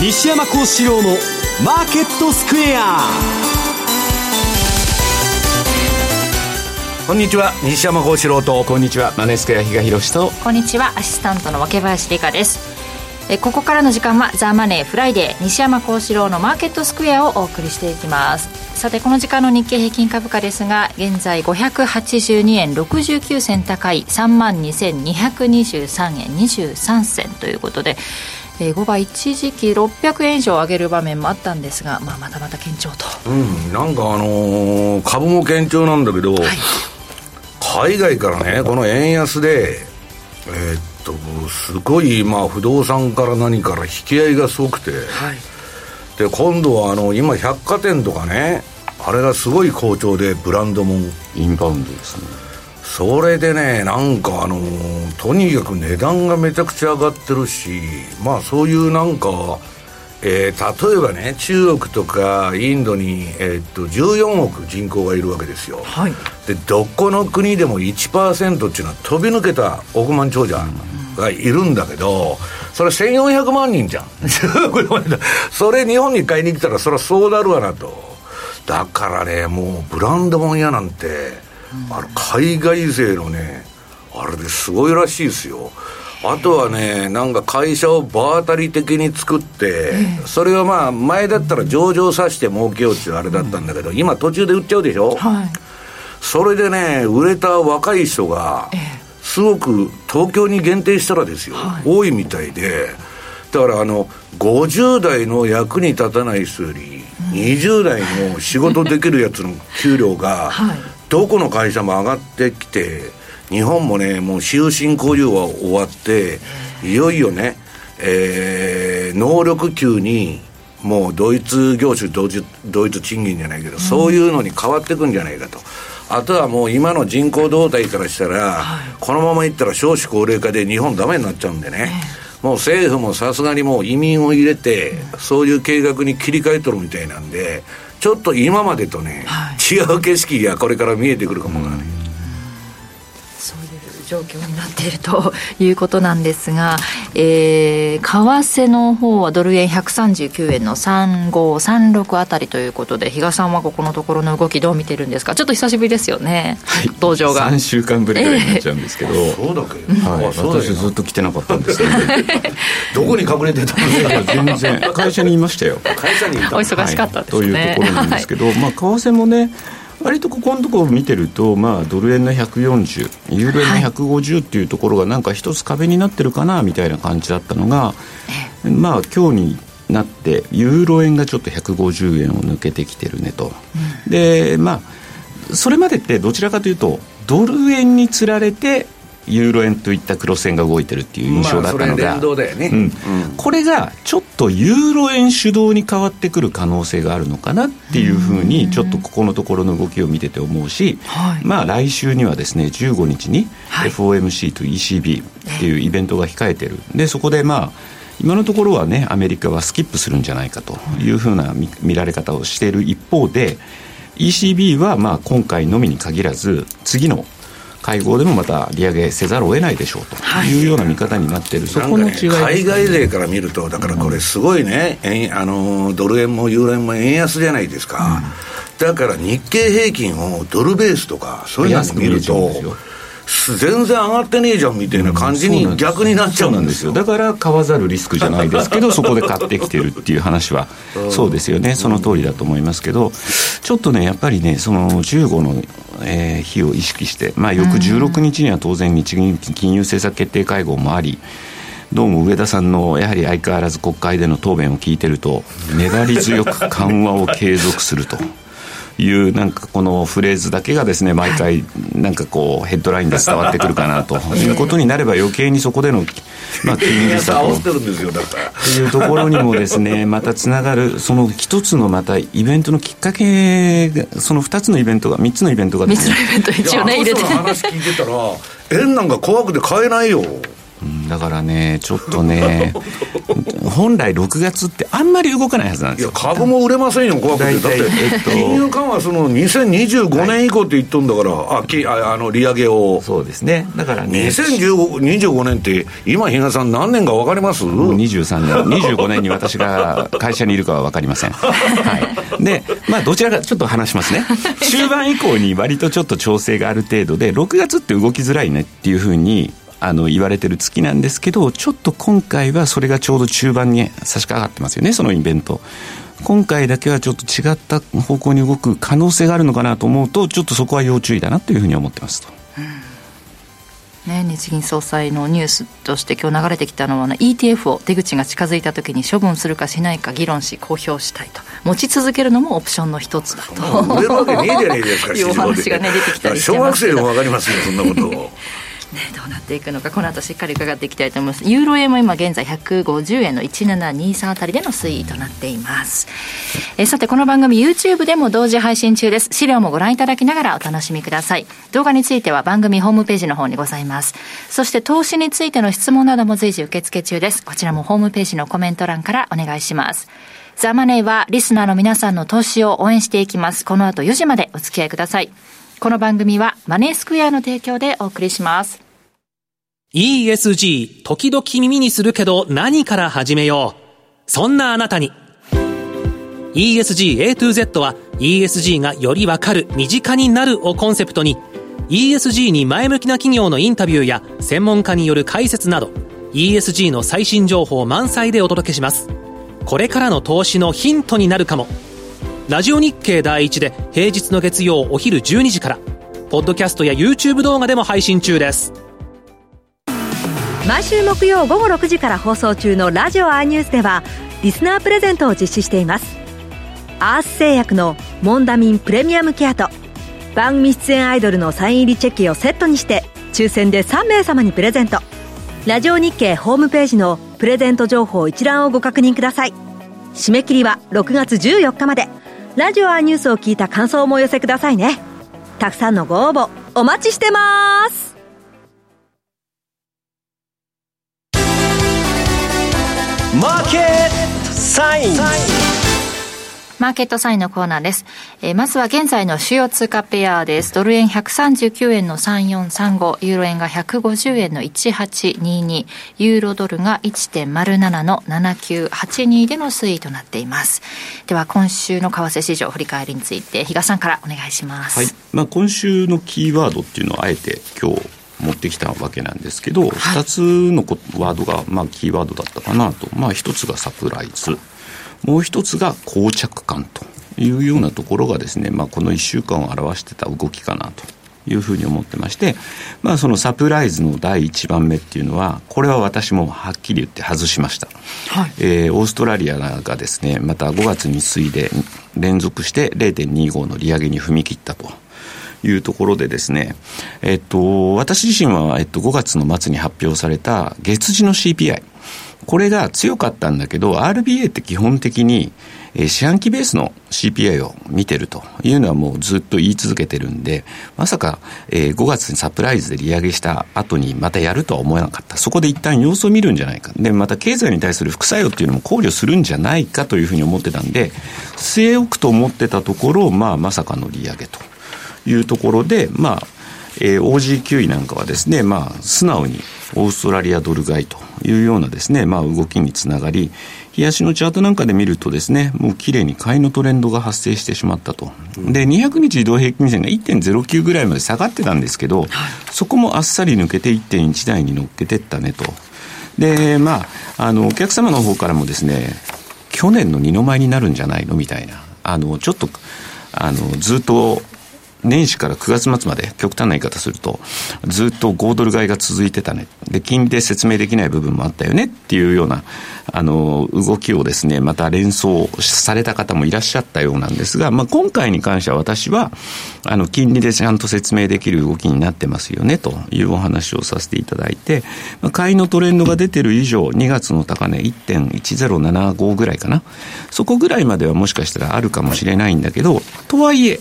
西山孝四郎のマーケットスクエア。こんにちは。西山孝四郎と。こんにちは。マネースクエア比嘉宏と。こんにちは。アシスタントの若林理香です。えここからの時間はザ・マネーフライデー西山孝四郎のマーケットスクエアをお送りしていきます。さてこの時間の日経平均株価ですが現在582円69銭高い3万2223円23銭ということでえー、5倍一時期600円以上上げる場面もあったんですが、まあ、またまた堅調と、うん、なんかあのー、株も堅調なんだけど、はい、海外からねこの円安でえー、っとすごいまあ不動産から何から引き合いがすごくて、はい、で今度はあの今百貨店とかねあれがすごい好調でブランドも。インバウンドですねそれでねなんかあのとにかく値段がめちゃくちゃ上がってるしまあそういうなんかえー、例えばね中国とかインドに、えー、っと14億人口がいるわけですよ、はい、でどこの国でも1%っていうのは飛び抜けた億万長者がいるんだけど、それ1400万人じゃん。それ日本に買いに来たらそれはそうなるわなと。だからねもうブランドもんやなんてあの海外勢のねあれですごいらしいですよ。あとはね、なんか会社を場当たり的に作って、それがまあ、前だったら上場させて儲けようっていうあれだったんだけど、今途中で売っちゃうでしょ、はい、それでね、売れた若い人が、すごく東京に限定したらですよ、多いみたいで、だからあの、50代の役に立たない人より、20代の仕事できるやつの給料が、どこの会社も上がってきて、日本もね、もう終身雇用は終わって、いよいよね、えー、能力級に、もうドイツ業種ドイツ、ドイツ賃金じゃないけど、そういうのに変わっていくんじゃないかと。あとはもう今の人口動態からしたら、はい、このままいったら少子高齢化で日本ダメになっちゃうんでね、もう政府もさすがにもう移民を入れて、そういう計画に切り替えとるみたいなんで、ちょっと今までとね、はい、違う景色がこれから見えてくるかもわからない。状況になっているということなんですが、えー、為替の方はドル円139円の3536あたりということで比嘉さんはここのところの動きどう見てるんですか？ちょっと久しぶりですよね、はい、登場が。3週間ぶりぐらいになっちゃうんですけど、えー、そうだけ？はい、私ずっと来てなかったんですけど、どこに隠れてたんですか？全然。会社にいましたよ。会社にいた。お忙しかったですね、はい、というところなんですけど、まあ為替もね割とここのところを見てると、まあ、ドル円の140、ユーロ円の150っていうところがなんか一つ壁になってるかなみたいな感じだったのが、まあ今日になってユーロ円がちょっと150円を抜けてきてるねと、うん、でまあそれまでってどちらかというとドル円につられてユーロ円といった黒線が動いてるっていう印象だったのが、まあね。うん、これがちょっとユーロ円主導に変わってくる可能性があるのかなっていうふうにちょっとここのところの動きを見てて思うし、はい、まあ来週にはですね15日に FOMC と ECB っていうイベントが控えてる。でそこでまあ今のところはねアメリカはスキップするんじゃないかというふうな見見られ方をしている一方で ECB はまあ今回のみに限らず次の会合でもまた利上げせざるを得ないでしょうとい。うような見方になってる、そこの違い、ね、海外勢から見ると、だからこれ、すごいね、うん、あのドル円もユーロ円も円安じゃないですか、うん、だから日経平均をドルベースとか、そういうのを見ると。全然上がってねえじゃんみたいな感じに逆になっちゃうんですよ。だから買わざるリスクじゃないですけど そこで買ってきてるっていう話はそうですよね。その通りだと思いますけどちょっとねやっぱりねその15の、えー、日を意識してまあ翌16日には当然日銀金融政策決定会合もありどうも上田さんのやはり相変わらず国会での答弁を聞いてると 粘り強く緩和を継続すると。いうなんかこのフレーズだけがですね毎回なんかこうヘッドラインで伝わってくるかなと。い。うことになれば余計にそこでのまあ金利差と。いうところにもですね またつながるその一つのまたイベントのきっかけその二つのイベントが三つのイベントが、ね、3つのイベント一応ね入れて。話聞いてたら円なんか怖くて買えないよだからね、ちょっとね、本来6月ってあんまり動かないはずなんですよ。いや、株も売れませんよ、怖くて。だって、えっと、金融緩和、その2025年以降って言っとんだから、はい、あきああの利上げを。そうですね。だからね。2025年って、今、比嘉さん、何年か分かります？もう ?23 年、25年に私が会社にいるかは分かりません。はい。で、まあ、どちらかちょっと話しますね。終盤以降に割とちょっと調整がある程度で、6月って動きづらいねっていうふうに、あの言われてる月なんですけどちょっと今回はそれがちょうど中盤に差し掛かってますよねそのイベント今回だけはちょっと違った方向に動く可能性があるのかなと思うとちょっとそこは要注意だなというふうに思ってますと。ね、日銀総裁のニュースとして今日流れてきたのは、ね、ETF を出口が近づいたときに処分するかしないか議論し公表したいと持ち続けるのもオプションの一つだと。売れるわけねえじゃねえですか いうお話がね出てきたりしてます小学生でも分かりますよそんなことを。ね、どうなっていくのかこの後しっかり伺っていきたいと思います。ユーロ円も今現在150円の1723あたりでの推移となっています。えさてこの番組 YouTube でも同時配信中です。資料もご覧いただきながらお楽しみください。動画については番組ホームページの方にございます。そして投資についての質問なども随時受付中です。こちらもホームページのコメント欄からお願いします。ザ・マネーはリスナーの皆さんの投資を応援していきます。この後4時までお付き合いください。この番組はマネースクエアの提供でお送りします。ESG、時々耳にするけど何から始めよう。そんなあなたに。ESG A to Z は ESG がよりわかる、身近になるをコンセプトに ESG に前向きな企業のインタビューや専門家による解説など ESG の最新情報満載でお届けします。これからの投資のヒントになるかも。ラジオ日経第一で平日の月曜お昼12時から、ポッドキャストや YouTube 動画でも配信中です。毎週木曜午後6時から放送中のラジオ i ニュースでは、リスナープレゼントを実施しています。アース製薬のモンダミンプレミアムケアと、番組出演アイドルのサイン入りチェキをセットにして、抽選で3名様にプレゼント。ラジオ日経ホームページのプレゼント情報一覧をご確認ください。締め切りは6月14日まで。ラジオアニュースを聞いた感想もお寄せくださいね。たくさんのご応募お待ちしてます。マーケットサインマーケットサインのコーナーです。えー、まずは現在の主要通貨ペアです。ドル円139円の3435、ユーロ円が150円の1822、ユーロドルが1.07の7982での推移となっています。では今週の為替市場振り返りについて、比嘉さんからお願いします。はい。まあ今週のキーワードっていうのをあえて今日持ってきたわけなんですけど、二、つのワードが、まあ、キーワードだったかなと。まあ、一つがサプライズ。もう一つが膠着感というようなところがですね、まあ、この1週間を表してた動きかなというふうに思ってまして、まあ、そのサプライズの第1番目っていうのは、これは私もはっきり言って外しました。はい、えー、オーストラリアがですね、また5月に次いで連続して0.25の利上げに踏み切ったと。いうところでですね、えっと、私自身は、えっと、5月の末に発表された月次の CPI。これが強かったんだけど、RBA って基本的に、えー、四半期ベースの CPI を見てるというのはもうずっと言い続けてるんで、まさか、えー、5月にサプライズで利上げした後にまたやるとは思えなかった。そこで一旦様子を見るんじゃないか。で、また経済に対する副作用っていうのも考慮するんじゃないかというふうに思ってたんで、据え置くと思ってたところ、まあまさかの利上げというところで、まあ、えー、OG9 位なんかはですね、まあ、素直にオーストラリアドル買いというようなですね、まあ、動きにつながり、冷やしのチャートなんかで見るとですね、もう綺麗に買いのトレンドが発生してしまったと。で、200日移動平均線が1.09ぐらいまで下がってたんですけど、そこもあっさり抜けて1.1台に乗っけてったねと。で、まあ、あの、お客様の方からもですね、去年の二の舞になるんじゃないのみたいな。あの、ちょっと、あの、ずっと年始から9月末まで、極端な言い方すると、ずっと5ドル買いが続いてたね。で、金利で説明できない部分もあったよねっていうような、あの、動きをですね、また連想された方もいらっしゃったようなんですが、まあ、今回に関しては私は、あの、金利でちゃんと説明できる動きになってますよね、というお話をさせていただいて、まあ、買いのトレンドが出てる以上、2月の高値1.1075ぐらいかな。そこぐらいまではもしかしたらあるかもしれないんだけど、とはいえ、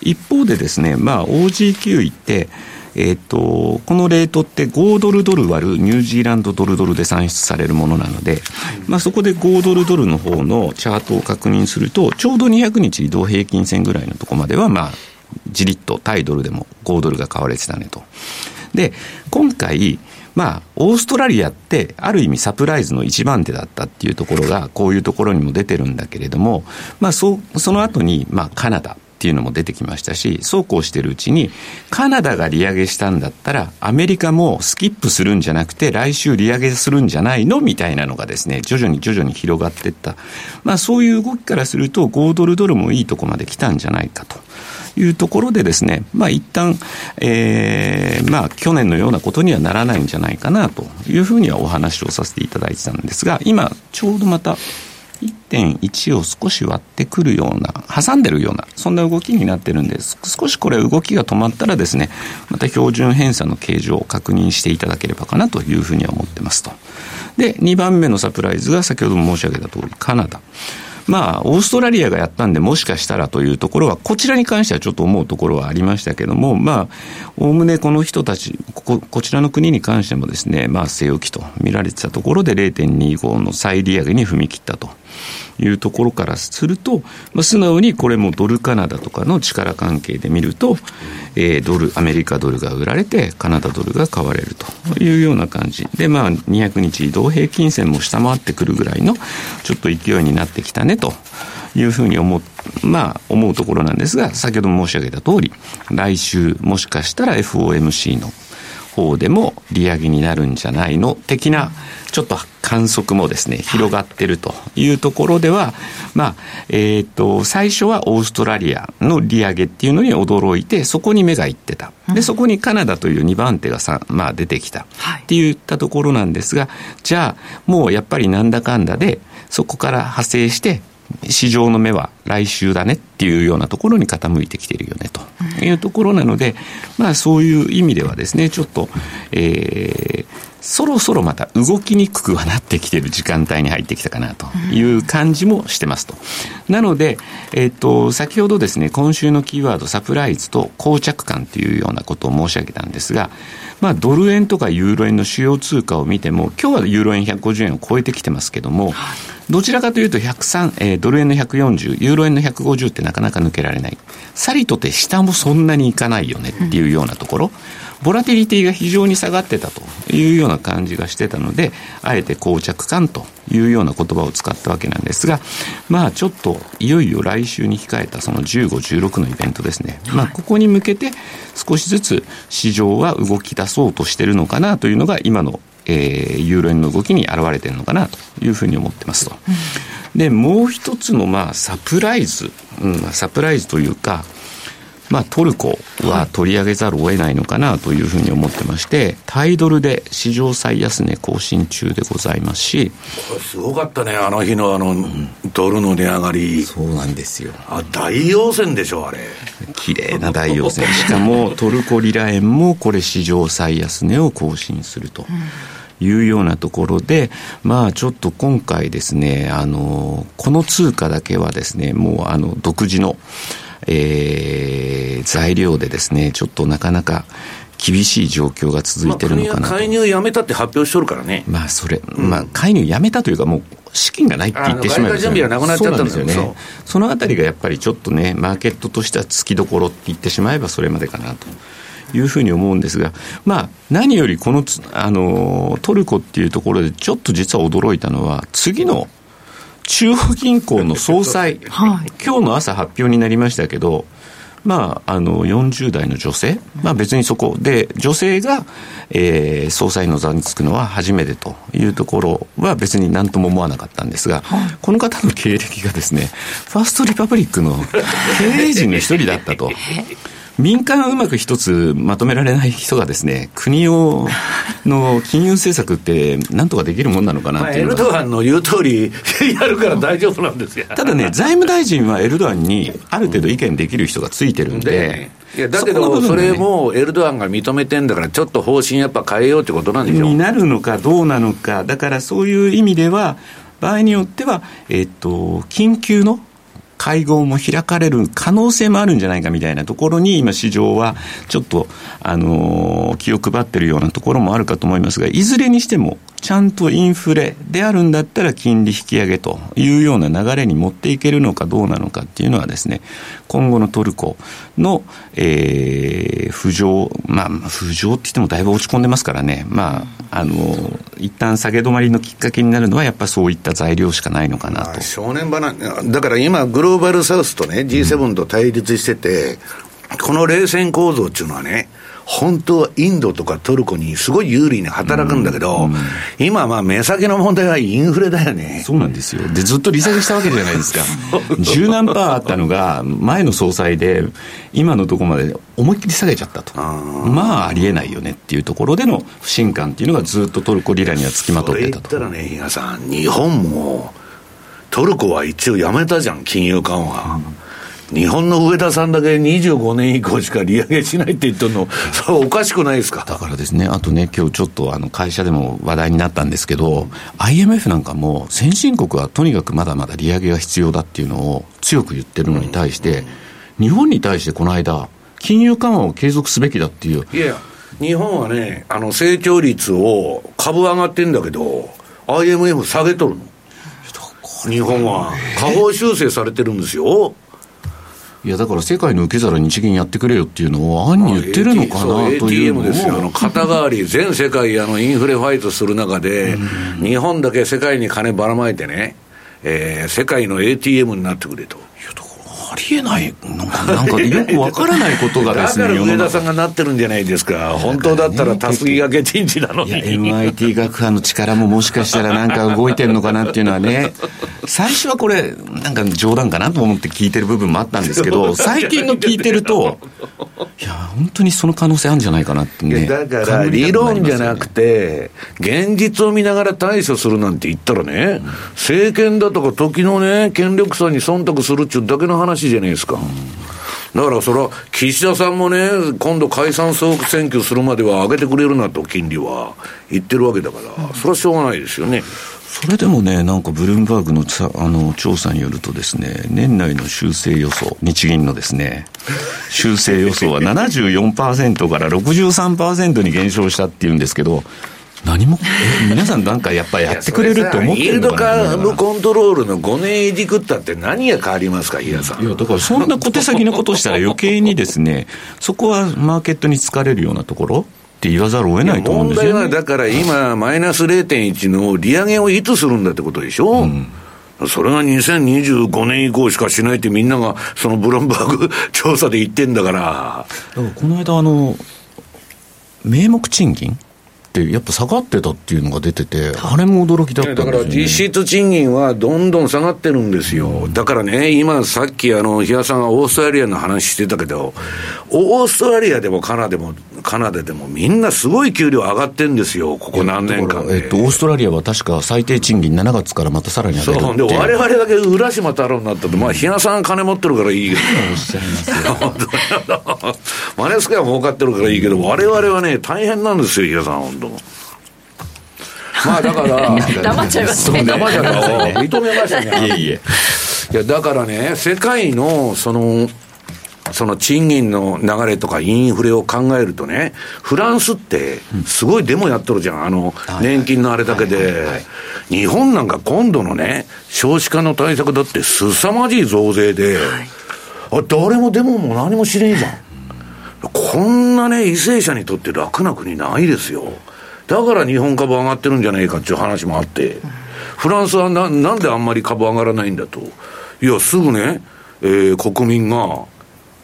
一方でですね、まあ、OG 9位って、えっ、と、このレートって5ドルドル割るニュージーランドドルドルで算出されるものなので、まあそこで5ドルドルの方のチャートを確認すると、ちょうど200日移動平均線ぐらいのところまでは、まあ、じりっと対ドルでも5ドルが買われてたねと。で、今回、まあ、オーストラリアって、ある意味サプライズの一番手だったっていうところが、こういうところにも出てるんだけれども、まあ、そその後に、まあ、カナダ。っていうのも出てきましたし、そうこうしてるうちに、カナダが利上げしたんだったら、アメリカもスキップするんじゃなくて、来週利上げするんじゃないの？みたいなのがですね、徐々に徐々に広がっていった。まあそういう動きからすると、5ドルドルもいいとこまで来たんじゃないかと。いうところでですね、まあ一旦、えー、まあ去年のようなことにはならないんじゃないかなというふうにはお話をさせていただいてたんですが、今ちょうどまた1.1を少し割ってくるような、挟んでるような、そんな動きになってるんです。少しこれ動きが止まったらですね、また標準偏差の形状を確認していただければかなというふうには思ってますと。で、2番目のサプライズが先ほども申し上げた通り、カナダ。まあ、オーストラリアがやったんで、もしかしたらというところは、こちらに関してはちょっと思うところはありましたけども、まあ、おおむねこの人たち、ここ、こちらの国に関してもですね、まあ、据え置きと見られてたところで0.25の再利上げに踏み切ったと。いうところからすると、まあ、素直にこれもドルカナダとかの力関係で見ると、えー、ドル、アメリカドルが売られて、カナダドルが買われるというような感じ。で、まあ、200日移動平均線も下回ってくるぐらいの、ちょっと勢いになってきたねと。いうふうに思う、まあ、思うところなんですが、先ほども申し上げた通り、来週、もしかしたら FOMC の方でも利上げになるんじゃないの？的な、ちょっと観測もですね、広がってるというところでは、まあ、えっ、ー、と、最初はオーストラリアの利上げっていうのに驚いて、そこに目がいってた。で、そこにカナダという2番手がさ、まあ、出てきたって言ったところなんですが、じゃあ、もうやっぱりなんだかんだで、そこから派生して、市場の目は来週だねっていうようなところに傾いてきているよねと。いうところなので、まあそういう意味ではですね、ちょっと、えー、そろそろまた動きにくくはなってきている時間帯に入ってきたかなという感じもしてますと。なので、えっ、と、先ほどですね、今週のキーワード、サプライズと膠着感というようなことを申し上げたんですが、まあ、ドル円とかユーロ円の主要通貨を見ても、今日はユーロ円150円を超えてきてますけども、どちらかというと103、えー、ドル円の140、ユーロ円の150ってなかなか抜けられない。さりとて下もそんなにいかないよねっていうようなところ。ボラティリティが非常に下がってたというような感じがしてたので、あえて膠着感というような言葉を使ったわけなんですが、まあちょっといよいよ来週に控えたその15、16のイベントですね。まあここに向けて少しずつ市場は動き出そうとしてるのかなというのが今のえー、ユーロ円の動きに現れてるのかなというふうに思ってますと。で、もう一つの、まあ、サプライズ、うん、サプライズというか、まあ、トルコは取り上げざるを得ないのかなというふうに思ってまして、タイドルで史上最安値更新中でございますし、これすごかったね、あの日のあの、ドルの値上がり。そうなんですよ。あ、大陽線でしょ、あれ。綺麗な大陽線。しかも、トルコリラ円もこれ史上最安値を更新すると。うんいうようなところで、まあちょっと今回ですね、あの、この通貨だけはですね、もうあの、独自の、えー、材料でですね、ちょっとなかなか厳しい状況が続いてるのかなと。介入やめたって発表しとるからね。まあ、それ、うん、まあ、介入やめたというか、もう、資金がないって言ってしまう準備はなくなっちゃったんですよね。そのあたりがやっぱりちょっとね、マーケットとしては突きどころって言ってしまえばそれまでかなと。いうふうに思うんですが、まあ、何よりこのあのトルコっていうところで、ちょっと実は驚いたのは、次の中央銀行の総裁、はい、今日の朝発表になりましたけど、まあ、あの40代の女性、まあ、別にそこ。で女性が、えー、総裁の座につくのは初めてというところは別に何とも思わなかったんですが、はい、この方の経歴がですねファーストリパブリックの経営陣の一人だったと。民間うまく一つまとめられない人がですね、国を、の金融政策ってなんとかできるもんなのかなっていうエルドアンの言う通り やるから大丈夫なんですよ。ただね、財務大臣はエルドアンにある程度意見できる人がついてるんで、いやだけど、それもエルドアンが認めてんだから、ちょっと方針やっぱ変えようってことなんでしょになるのかどうなのか、だからそういう意味では、場合によっては、えっと、緊急の会合も開かれる可能性もあるんじゃないかみたいなところに、今、市場はちょっと、あの、気を配ってるようなところもあるかと思いますが、いずれにしても、ちゃんとインフレであるんだったら金利引き上げというような流れに持っていけるのかどうなのかっていうのはですね、今後のトルコの、えー、浮上、まあ、浮上って言ってもだいぶ落ち込んでますからね、まあ、あの、一旦下げ止まりのきっかけになるのは、やっぱそういった材料しかないのかなと。正念場な、だから今、グローバルサウスとね、G7 と対立してて、うん、この冷戦構造っていうのはね、本当はインドとかトルコにすごい有利に働くんだけど、うん、今まあ目先の問題はインフレだよね。そうなんですよ。で、ずっと利下げしたわけじゃないですか。十何パーあったのが、前の総裁で、今のところまで思いっきり下げちゃったと。まあ、ありえないよねっていうところでの不信感っていうのがずっとトルコリラにはつきまとってたと。それ言ったらね、比嘉さん、日本も、トルコは一応やめたじゃん、金融緩和。うん日本の上田さんだけ25年以降しか利上げしないって言ってるの、それはおかしくないですか？だからですね、あとね、今日ちょっとあの会社でも話題になったんですけど、IMF なんかも、先進国はとにかくまだまだ利上げが必要だっていうのを強く言ってるのに対して、日本に対してこの間、金融緩和を継続すべきだっていう。いや日本はね、あの成長率を株上がってんだけど、IMF 下げとるの。日本は下方修正されてるんですよ。いやだから世界の受け皿日銀やってくれよっていうのを暗に言ってるのかなというのも、ですよ。あの肩代わり、全世界あのインフレファイトする中で、日本だけ世界に金ばらまいてね、えー、世界の ATM になってくれと。ありえない、なんか、なんかよくわからないことがですね、だから上田さんがなってるんじゃないですか、本当だったらたすきがけ人事なのに。MIT 学派の力ももしかしたらなんか動いてるのかなっていうのはね、最初はこれ、なんか冗談かなと思って聞いてる部分もあったんですけど、最近の聞いてると、いや、本当にその可能性あるんじゃないかなってね。だから、理論じゃなくて、現実を見ながら対処するなんて言ったらね、政権だとか時のね、権力差に忖度するっちゅうだけの話じゃないですか。だからそれは、岸田さんもね、今度解散総選挙するまでは上げてくれるなと、金利は言ってるわけだから、それはしょうがないですよね。それでもね、なんかブルームバーグのあの調査によるとですね、年内の修正予想、日銀のですね、修正予想は74%から63%に減少したっていうんですけど、何も、皆さんなんかやっぱりやってくれるって思ってるのかなイールドカーブコントロールの5年いじくったって何が変わりますか、平さん。いや、だからそんな小手先のことしたら余計にですね、そこはマーケットに疲れるようなところって言わざるを得ないと思うんですよ、ね、問題はだから今、マイナス0.1の利上げをいつするんだってことでしょ。うんそれが2025年以降しかしないってみんながそのブロンバーグ調査で言ってんだから。だからこの間あの、名目賃金？やっぱ下がってたっていうのが出てて、あれも驚きだったんですよ、ね、だから実質賃金はどんどん下がってるんですよ。うん、だからね、今さっきあの、比嘉さんがオーストラリアの話してたけど、オーストラリアでもカナダでも、カナダでもみんなすごい給料上がってるんですよ、ここ何年間えっと、オーストラリアは確か最低賃金7月からまたさらに上げるそう、で、われわれだけ浦島太郎になったと、まあ、比嘉さん金持ってるからいいけど。おっしゃいますよ。マネスケは儲かってるからいいけど、われわれはね、大変なんですよ、比嘉さん、本当。まあだから、黙っちゃいますね。黙っちゃった。認めましたね。いえいえ。いや、だからね、世界の、その、その賃金の流れとかインフレを考えるとね、フランスってすごいデモやっとるじゃん、あの、年金のあれだけで。日本なんか今度のね、少子化の対策だって凄まじい増税で、あ誰もデモも何も知れんじゃん。こんなね、為政者にとって楽な国ないですよ。だから日本株上がってるんじゃないかっていう話もあって、フランスはななんであんまり株上がらないんだと。いや、すぐね、えー、国民が、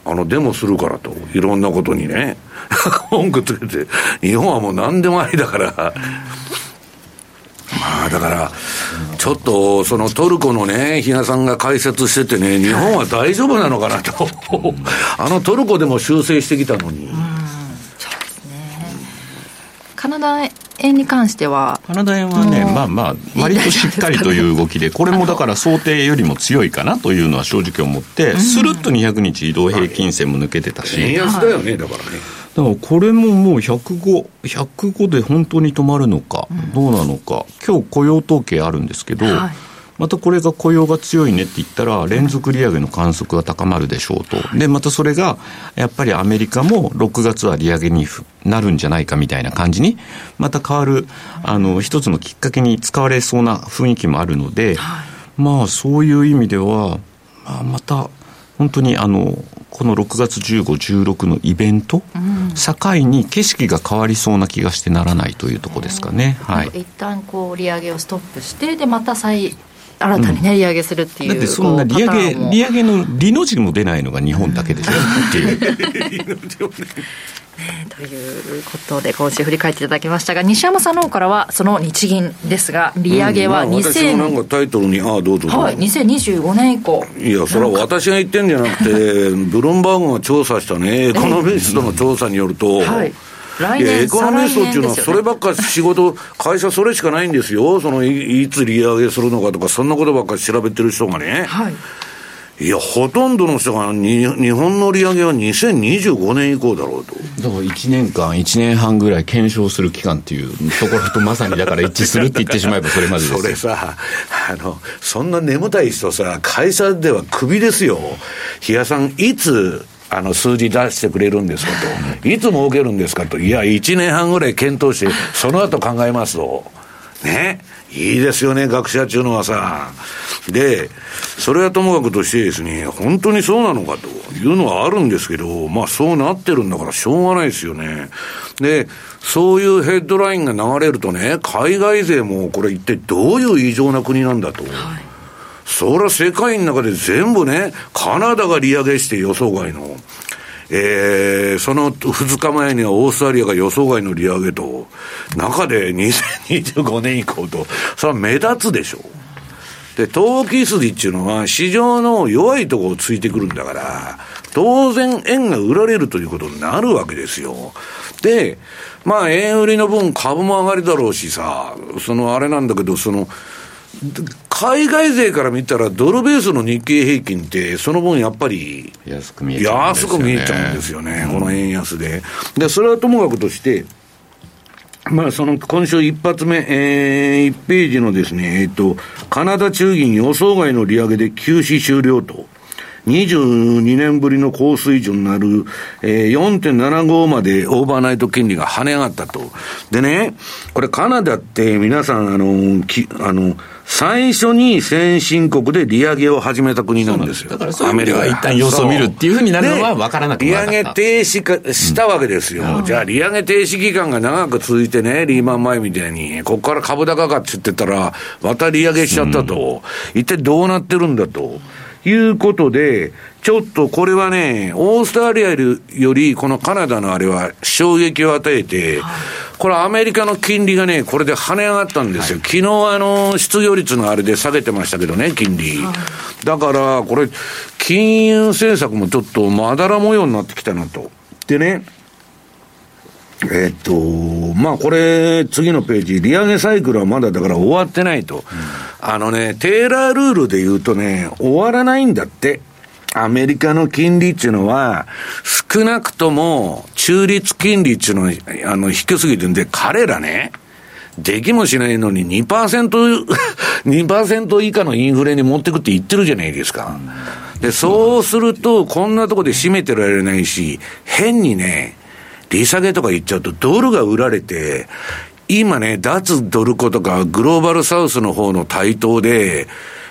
あの、デモするからと、いろんなことにね、文句つけて、日本はもう何でもありだから、まあだから、ちょっとそのトルコのね、比嘉さんが解説しててね、日本は大丈夫なのかなと、あのトルコでも修正してきたのに。カナダ円に関してはカナダ円はね、まあまあ、割としっかりという動きで、これもだから想定よりも強いかなというのは正直思って、するっと200日移動平均線も抜けてたし。円安だよね、だからね。だからこれももう105、105で本当に止まるのか、どうなのか、今日雇用統計あるんですけど、またこれが雇用が強いねって言ったら、連続利上げの観測が高まるでしょうと。で、またそれが、やっぱりアメリカも6月は利上げになるんじゃないかみたいな感じに、また変わる、あの、一つのきっかけに使われそうな雰囲気もあるので、まあ、そういう意味では、まあ、また、本当にあのこの6月15、16のイベント、うん、境に景色が変わりそうな気がしてならないというところですかね。はい、一旦こう利上げをストップしてでまた再新たにね、利上げするっていう。だってそんな利上げ、利上げの利の字も出ないのが日本だけでしょ？っていう。ね、ということで今週振り返っていただきましたが西山さんの方からはその日銀ですが利上げは2000、うん。なんかタイトルにああどうぞはい2025年以降。いやそれは私が言ってんじゃなくて ブルンバーグが調査したねエコノミストの調査によると、はい来年エコノミストっていうのは、そればっか仕事、会社それしかないんですよ、そのいつ利上げするのかとか、そんなことばっかり調べてる人がね。はいいや、ほとんどの人が日本の利上げは2025年以降だろうと。だから1年間、1年半ぐらい検証する期間っていうところとまさにだから一致するって言ってしまえばそれまでですそれさ、あの、そんな眠たい人さ、会社ではクビですよ。比嘉さん、いつ、あの、数字出してくれるんですかと。いつ儲けるんですかと。いや、1年半ぐらい検討して、その後考えますと。ね。いいですよね、学者っていうのはさ。で、それはともかくとしてですね、本当にそうなのかというのはあるんですけど、まあそうなってるんだからしょうがないですよね。で、そういうヘッドラインが流れるとね、海外勢もこれ一体どういう異常な国なんだと。はいそりゃ世界の中で全部ね、カナダが利上げして予想外の。えー、その2日前にはオーストラリアが予想外の利上げと、中で2025年以降と、それは目立つでしょう。で、投機筋っていうのは市場の弱いところをついてくるんだから、当然円が売られるということになるわけですよ。で、まあ円売りの分株も上がりだろうしさ、そのあれなんだけど、その、海外勢から見たら、ドルベースの日経平均って、その分やっぱり安く見えちゃうんですよね、この円安で。で、それはともかくとして、まあ、その今週一発目、えー、1ページのですね、えっ、ー、と、カナダ中銀予想外の利上げで休止終了と。22年ぶりの高水準になる、えー、4.75までオーバーナイト金利が跳ね上がったと。でね、これカナダって皆さん、あの、きあの、最初に先進国で利上げを始めた国なんですよ。だからアメリカが一旦様子を見るっていうふうになるのは分からなく利上げ停止かしたわけですよ。うん、じゃあ利上げ停止期間が長く続いてね、リーマン前みたいに、ここから株高かって言ってたら、また利上げしちゃったと。うん、一体どうなってるんだと。いうことで、ちょっとこれはね、オーストラリアより、このカナダのあれは衝撃を与えて、これアメリカの金利がね、これで跳ね上がったんですよ。昨日あの、失業率のあれで下げてましたけどね、金利。だから、これ、金融政策もちょっとまだら模様になってきたなと。でね、えっと、まあこれ、次のページ、利上げサイクルはまだだから終わってないと。うん、あのね、テーラールールで言うとね、終わらないんだって。アメリカの金利っていうのは、少なくとも中立金利っていうのは、あの、低すぎるんで、彼らね、できもしないのに2%、2%以下のインフレに持ってくって言ってるじゃないですか。で、そうすると、こんなとこで締めてられないし、変にね、利下げとか言っちゃうと、ドルが売られて、今ね、脱ドルコとかグローバルサウスの方の台頭で、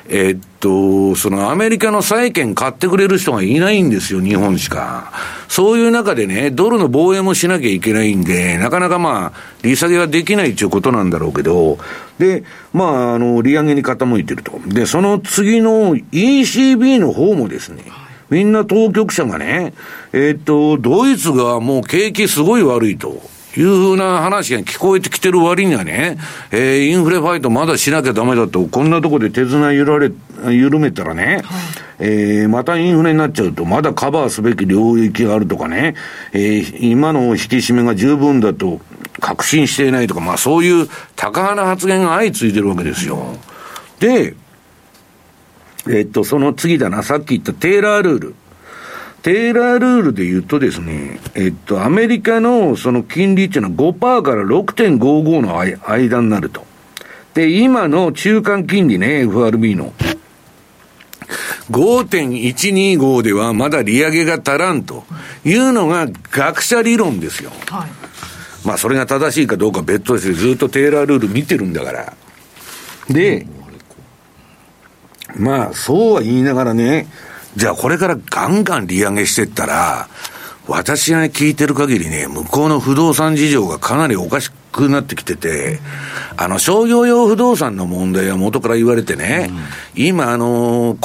えっと、そのアメリカの債券買ってくれる人がいないんですよ、日本しか。そういう中でね、ドルの防衛もしなきゃいけないんで、なかなかまあ、利下げはできないということなんだろうけど、で、まあ、あの、利上げに傾いてると。で、その次の ECB の方もですね、みんな当局者がね、えっ、と、ドイツがもう景気すごい悪いと。いうふうな話が聞こえてきてる割にはね、えー、インフレファイトまだしなきゃダメだと、こんなとこで手綱ゆられ、緩めたらね、はい、えー、またインフレになっちゃうと、まだカバーすべき領域があるとかね、えー、今の引き締めが十分だと確信していないとか、まあそういう高派な発言が相次いでるわけですよ。で、えっと、その次だな、さっき言ったテーラールール。テーラールールで言うとですね、えっと、アメリカのその金利っていうのは5%から6.55の間になると。で、今の中間金利ね、FRB の。5.125ではまだ利上げが足らんというのが学者理論ですよ。はい、まあそれが正しいかどうか別としてずっとテーラールール見てるんだから。で、まあそうは言いながらね、じゃあこれからガンガン利上げしてったら、私が、ね、聞いてる限りね、向こうの不動産事情がかなりおかしくなってきてて、あの、商業用不動産の問題は元から言われてね、うん、今、あの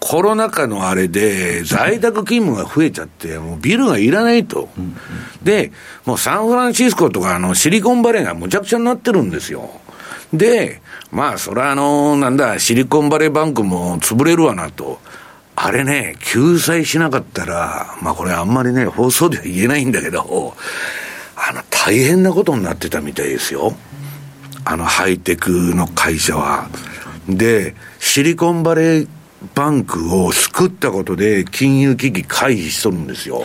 コロナ禍のあれで、在宅勤務が増えちゃって、もうビルがいらないと。で、もうサンフランシスコとかあのシリコンバレーがむちゃくちゃになってるんですよ。で、まあ、それはあの、なんだ、シリコンバレーバンクも潰れるわなと。あれね、救済しなかったら、まあこれあんまりね、放送では言えないんだけど、あの、大変なことになってたみたいですよ。あの、ハイテクの会社は。で、シリコンバレーバンクを救ったことで金融危機回避しとるんですよ。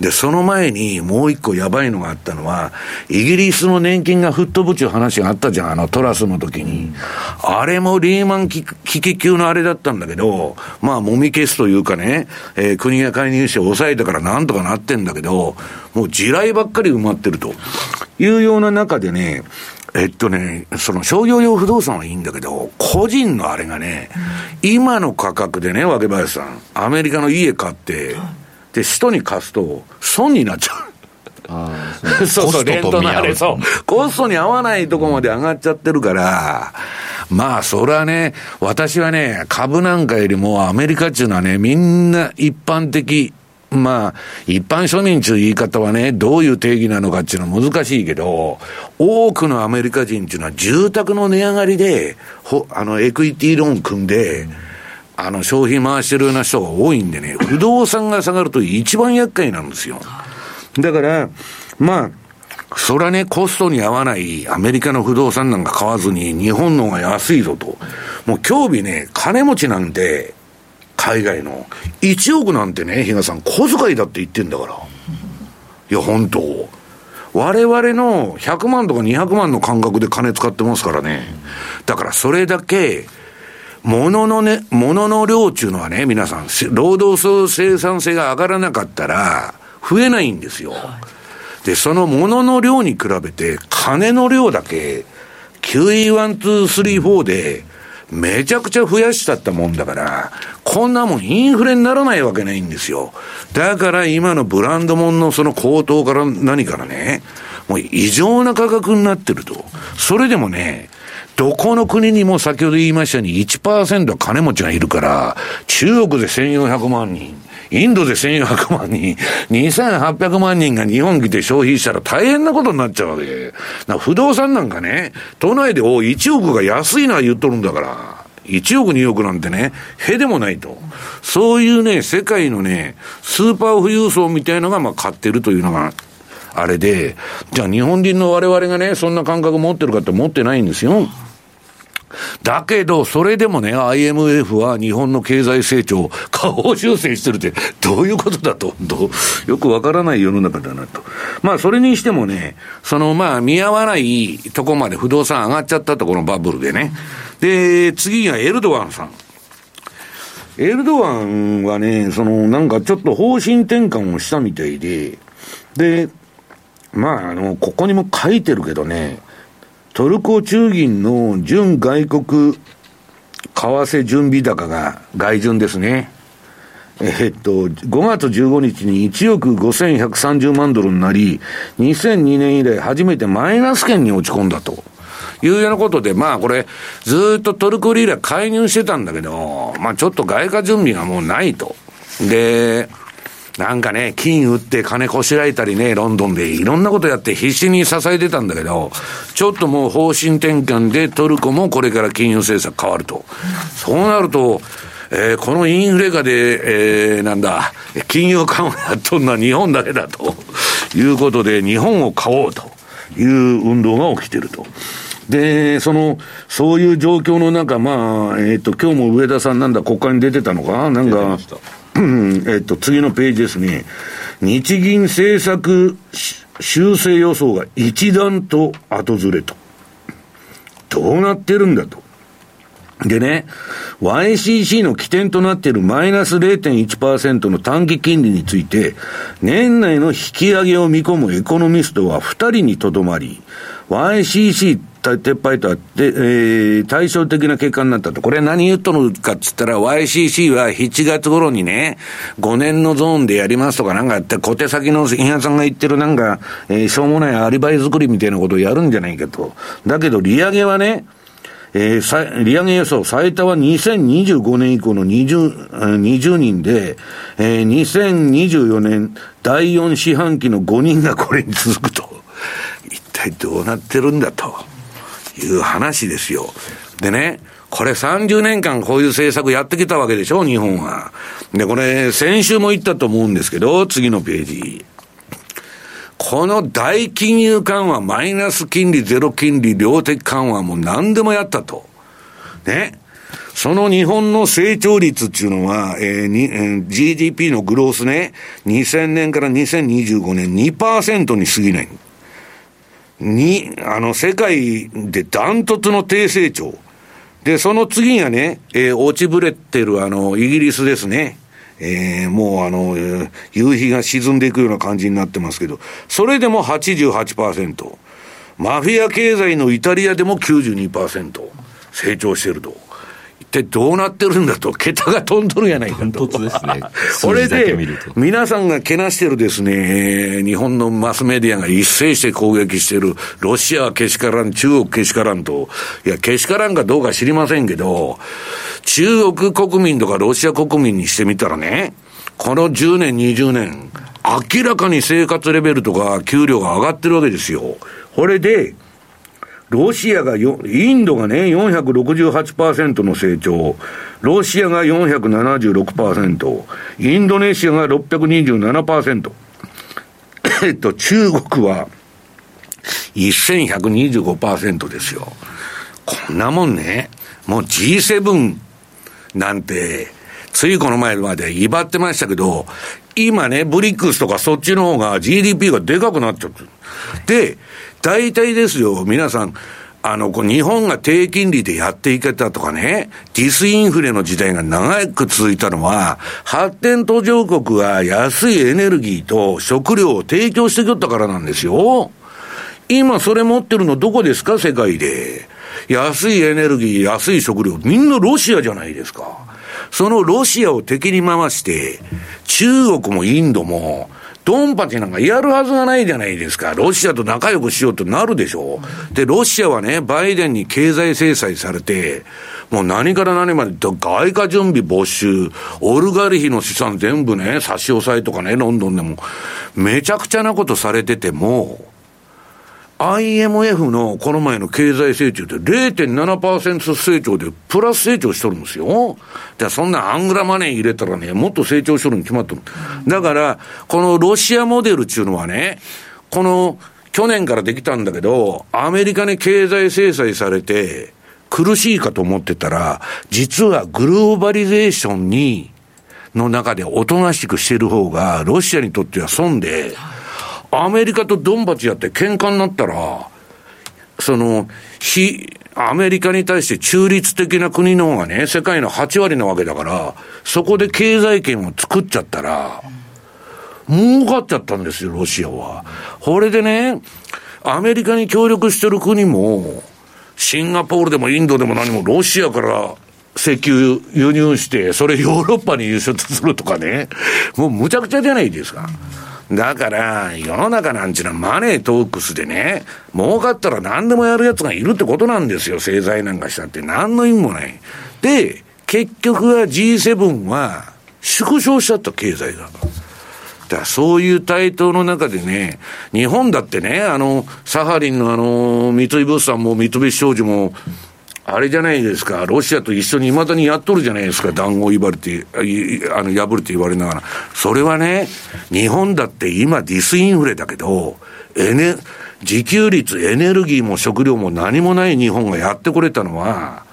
で、その前にもう一個やばいのがあったのは、イギリスの年金が吹っ飛ぶっていう話があったじゃん、あのトラスの時に。あれもリーマン危機級のあれだったんだけど、まあ、もみ消すというかね、えー、国が介入して抑えたからなんとかなってんだけど、もう地雷ばっかり埋まってるというような中でね、えっとね、その商業用不動産はいいんだけど、個人のあれがね、今の価格でね、わけ林さん、アメリカの家買って、で、使途に貸すと、損になっちゃう。ああ そうそう、レントのあれ、そう。コストに合わないとこまで上がっちゃってるから、まあ、それはね、私はね、株なんかよりもアメリカっていうのはね、みんな一般的、まあ、一般庶民っていう言い方はね、どういう定義なのかっていうのは難しいけど、多くのアメリカ人っていうのは住宅の値上がりで、ほあの、エクイティローン組んで、うんあの、消費回してるような人が多いんでね、不動産が下がると一番厄介なんですよ。だから、まあ、それはね、コストに合わないアメリカの不動産なんか買わずに日本の方が安いぞと。もう今日日ね、金持ちなんて、海外の。1億なんてね、比嘉さん、小遣いだって言ってんだから。いや、本当我々の100万とか200万の感覚で金使ってますからね。だからそれだけ、物のね、物の量っていうのはね、皆さん、労働層生産性が上がらなかったら、増えないんですよ。で、その物の量に比べて、金の量だけ、QE1,2,3,4 で、めちゃくちゃ増やしちゃったもんだから、こんなもんインフレにならないわけないんですよ。だから今のブランドもんのその高騰から何からね、もう異常な価格になってると。それでもね、どこの国にも先ほど言いましたように1%金持ちがいるから、中国で1400万人、インドで1400万人、2800万人が日本来て消費したら大変なことになっちゃうわけ。不動産なんかね、都内でお1億が安いのは言っとるんだから。1億2億なんてね、へでもないと。そういうね、世界のね、スーパー富裕層みたいのが、まあ、買ってるというのが、あれで、じゃあ日本人の我々がね、そんな感覚持ってるかって持ってないんですよ。だけど、それでもね、IMF は日本の経済成長を、下方修正してるって、どういうことだと、よくわからない世の中だなと。まあ、それにしてもね、その、まあ、見合わないとこまで不動産上がっちゃったと、このバブルでね。で、次がエルドアンさん。エルドアンはね、その、なんかちょっと方針転換をしたみたいで、で、まあ、あの、ここにも書いてるけどね、トルコ中銀の準外国為替準備高が外順ですね。えっと、5月15日に1億5130万ドルになり、2002年以来初めてマイナス圏に落ち込んだと。いうようなことで、まあこれ、ずっとトルコリーラ介入してたんだけど、まあちょっと外貨準備がもうないと。で、なんかね、金売って金こしらえたりね、ロンドンでいろんなことやって必死に支えてたんだけど、ちょっともう方針転換でトルコもこれから金融政策変わると。そうなると、えー、このインフレ下で、えー、なんだ、金融緩和やっとんのは日本だけだということで、日本を買おうという運動が起きてると。で、その、そういう状況の中、まあ、えっ、ー、と、今日も上田さんなんだ、国会に出てたのか？なんか、えっと、次のページですね。日銀政策修正予想が一段と後ずれと。どうなってるんだと。でね、YCC の起点となっているマイナス0.1%の短期金利について、年内の引き上げを見込むエコノミストは2人にとどまり、YCC 撤廃とあって、えー、対照的な結果になったと。これ何言っとるかっつったら、YCC は7月頃にね、5年のゾーンでやりますとかなんかやって、小手先の印屋さんが言ってるなんか、えー、しょうもないアリバイ作りみたいなことをやるんじゃないかと。だけど、利上げはね、えー、利上げ予想、最多は2025年以降の 20, 20人で、えー、2024年第4四半期の5人がこれに続くと。体どうなってるんだという話ですよ。でね、これ30年間こういう政策やってきたわけでしょ、日本は。で、これ先週も言ったと思うんですけど、次のページ。この大金融緩和、マイナス金利、ゼロ金利、量的緩和も何でもやったと。ね。その日本の成長率っていうのは、えーにえー、GDP のグロースね、2000年から2025年2%に過ぎない。に、あの、世界でダントツの低成長。で、その次がね、えー、落ちぶれてるあの、イギリスですね。えー、もうあの、夕日が沈んでいくような感じになってますけど、それでも88%。マフィア経済のイタリアでも92%成長してると。ってどうなってるんだと、桁が飛んどるやないかと。ですね。これで、皆さんがけなしてるですね、日本のマスメディアが一斉して攻撃してる、ロシアはけしからん、中国けしからんと、いや、けしからんかどうか知りませんけど、中国国民とかロシア国民にしてみたらね、この10年、20年、明らかに生活レベルとか給料が上がってるわけですよ。これで、ロシアがよ、インドがね、468%の成長、ロシアが476%、インドネシアが627%、えっと、中国は1125%ですよ。こんなもんね、もう G7 なんて、ついこの前まで威張ってましたけど、今ね、ブリックスとかそっちの方が GDP がでかくなっちゃってる。で、大体ですよ、皆さん、あの、こう日本が低金利でやっていけたとかね、ディスインフレの時代が長く続いたのは、発展途上国が安いエネルギーと食料を提供してきよったからなんですよ。今それ持ってるのどこですか、世界で。安いエネルギー、安い食料、みんなロシアじゃないですか。そのロシアを敵に回して、中国もインドも、ドンパチなんかやるはずがないじゃないですか。ロシアと仲良くしようとなるでしょう。で、ロシアはね、バイデンに経済制裁されて、もう何から何まで、外貨準備没収、オルガリヒの資産全部ね、差し押さえとかね、ロンドンでも、めちゃくちゃなことされてても、IMF のこの前の経済成長で0.7%成長でプラス成長しとるんですよ。で、そんなアングラマネー入れたらね、もっと成長しとるに決まってる。だから、このロシアモデルっていうのはね、この去年からできたんだけど、アメリカに経済制裁されて苦しいかと思ってたら、実はグローバリゼーションに、の中でおとなしくしてる方が、ロシアにとっては損で、アメリカとドンバチやって喧嘩になったら、その、非、アメリカに対して中立的な国の方がね、世界の8割なわけだから、そこで経済圏を作っちゃったら、儲かっちゃったんですよ、ロシアは。これでね、アメリカに協力してる国も、シンガポールでもインドでも何もロシアから石油輸入して、それヨーロッパに輸出するとかね、もうむちゃくちゃじゃないですか。だから、世の中なんちゅうのはマネートークスでね、儲かったら何でもやる奴がいるってことなんですよ、製材なんかしたって。何の意味もない。で、結局は G7 は縮小しちゃった、経済が。だからそういう対等の中でね、日本だってね、あの、サハリンのあの、三井物産も三菱商事も、あれじゃないですか、ロシアと一緒に未だにやっとるじゃないですか、談合言われて、あの、破るって言われながら。それはね、日本だって今ディスインフレだけど、エネ、自給率、エネルギーも食料も何もない日本がやってこれたのは、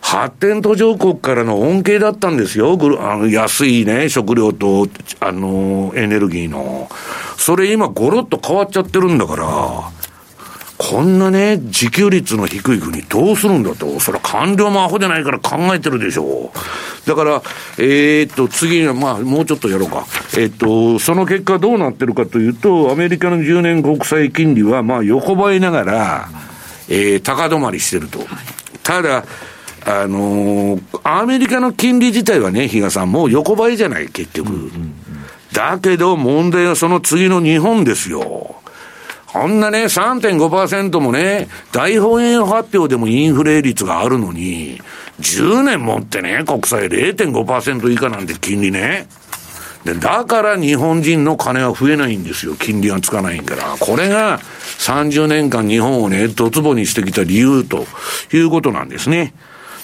発展途上国からの恩恵だったんですよ。あの安いね、食料と、あの、エネルギーの。それ今ゴロッと変わっちゃってるんだから、こんなね、自給率の低い国どうするんだと。それは官僚もアホじゃないから考えてるでしょう。だから、えー、っと、次は、まあ、もうちょっとやろうか。えー、っと、その結果どうなってるかというと、アメリカの10年国債金利は、まあ、横ばいながら、えー、高止まりしてると。ただ、あのー、アメリカの金利自体はね、比嘉さん、もう横ばいじゃない、結局。だけど、問題はその次の日本ですよ。こんなね、3.5%もね、大本営発表でもインフレ率があるのに、10年持ってね、国債0.5%以下なんて金利ね。で、だから日本人の金は増えないんですよ。金利がつかないから。これが30年間日本をね、ドツボにしてきた理由ということなんですね。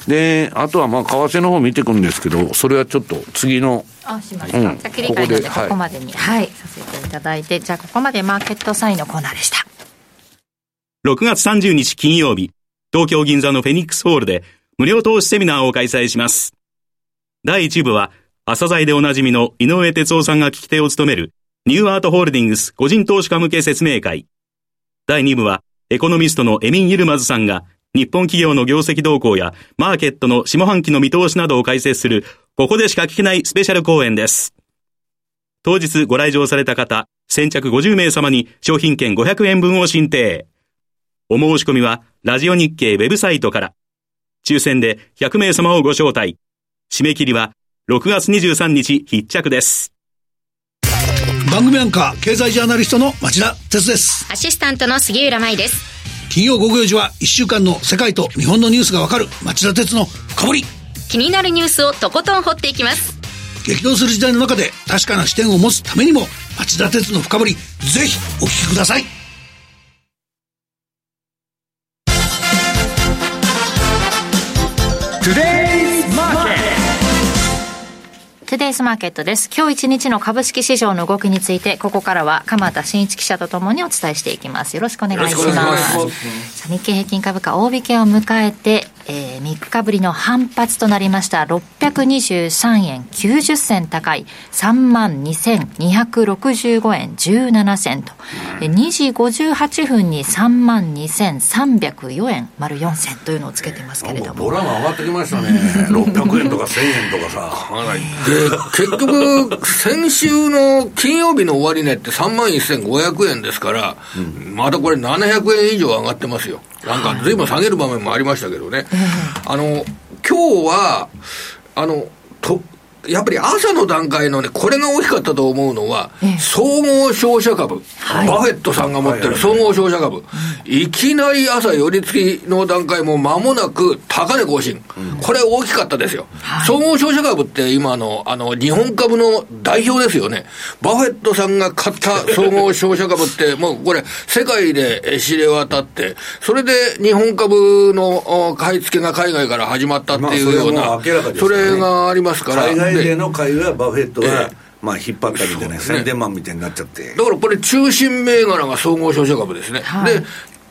で、あとはまあ、為替の方見ていくんですけど、それはちょっと次の。あ、しました。うん、じゃ切り替えので、ここまでに、はい、はい、させていただいて、じゃあここまでマーケットサインのコーナーでした。6月30日金曜日、東京銀座のフェニックスホールで無料投資セミナーを開催します。第1部は、朝鮮でおなじみの井上哲夫さんが聞き手を務めるニューアートホールディングス個人投資家向け説明会。第2部は、エコノミストのエミン・ユルマズさんが日本企業の業績動向やマーケットの下半期の見通しなどを解説する、ここでしか聞けないスペシャル講演です。当日ご来場された方、先着50名様に商品券500円分を申請。お申し込みは、ラジオ日経ウェブサイトから。抽選で100名様をご招待。締め切りは6月23日必着です。番組アンカー、経済ジャーナリストの町田哲です。アシスタントの杉浦舞です。金曜午後4時は1週間の世界と日本のニュースがわかる町田鉄の深掘り。気になるニュースをとことん掘っていきます。激動する時代の中で確かな視点を持つためにも町田徹の深掘りぜひお聞きください。トゥデイトゥデイズマーケットです。今日一日の株式市場の動きについて、ここからは鎌田新一記者とともにお伝えしていきます。よろしくお願いします。ます日経平均株価大引けを迎えて、えー、3日ぶりの反発となりました。623円90銭高い、32,265円17銭と、2時58分に32,304円丸4銭というのをつけてますけれども。ボラが上がってきましたね。600円とか1000円とかさ。かなり。結局、先週の金曜日の終値って3万1500円ですから、うん、またこれ700円以上上がってますよ。なんか、ずいぶん下げる場面もありましたけどね。あの、今日は、あの、と、やっぱり朝の段階のね、これが大きかったと思うのは、総合商社株、はい、バフェットさんが持ってる総合商社株、いきなり朝寄り付きの段階も間もなく高値更新、これ大きかったですよ。はい、総合商社株って今の、あの、日本株の代表ですよね。バフェットさんが買った総合商社株って、もうこれ、世界で知れ渡って、それで日本株の買い付けが海外から始まったっていうような、それがありますから。での会はバフェットが、えー、まあ、引っ張ったみたいな、ね、宣伝マンみたいになっちゃって。だからこれ、中心銘柄が総合商社株ですね。はい、で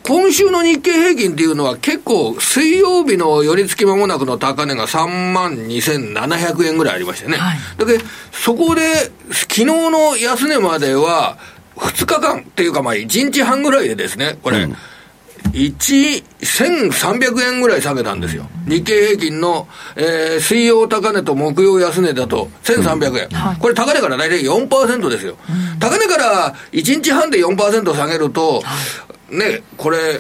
今週の日経平均っていうのは結構、水曜日の寄り付き間もなくの高値が3万2700円ぐらいありましてね。はい、だけど、そこで、昨日の安値までは、2日間っていうか、まあ、1日半ぐらいでですね、これ、うん1300円ぐらい下げたんですよ。日経平均の、えー、水曜高値と木曜安値だと1300円。うんこれ高値から大体4%ですよ。うん、高値から1日半で4%下げると、ね、これ、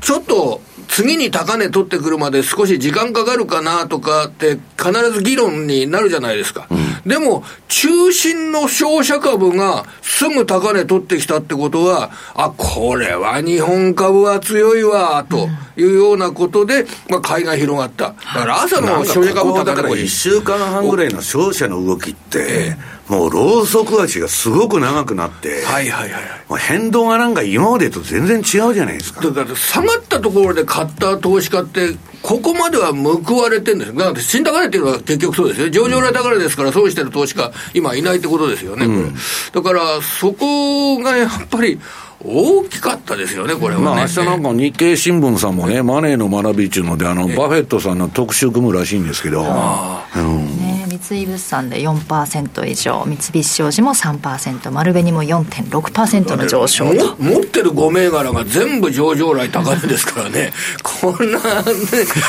ちょっと、次に高値取ってくるまで少し時間かかるかなとかって必ず議論になるじゃないですか。うん、でも、中心の商社株がすぐ高値取ってきたってことは、あ、これは日本株は強いわ、というようなことで、まあ、買いが広がった。だから朝の商社株高値1週間半ぐらいの商社の動きって、もうろうそく足がすごく長くなって、はいはいはい、もう変動がなんか今までと全然違うじゃないですか。だから下がったところで買った投資家って、ここまでは報われてるんですだから新高値っていうのは結局そうですよ。上場来高値ですから損してる投資家、今いないってことですよね、うん、だからそこがやっぱり、大きかったですよね、これは、ね。まあ、明日なんか日経新聞さんもね、マネーの学びっていうので、あの、バフェットさんの特集組むらしいんですけど、うん、ね三井物産で4%以上三菱商事も3%丸紅も4.6%の上昇と。持ってる5銘柄が全部上場来高値ですからね。こんな、ね、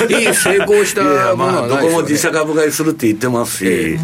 いい成功したものはないですよ、ね、どこも自社株買いするって言ってますし、え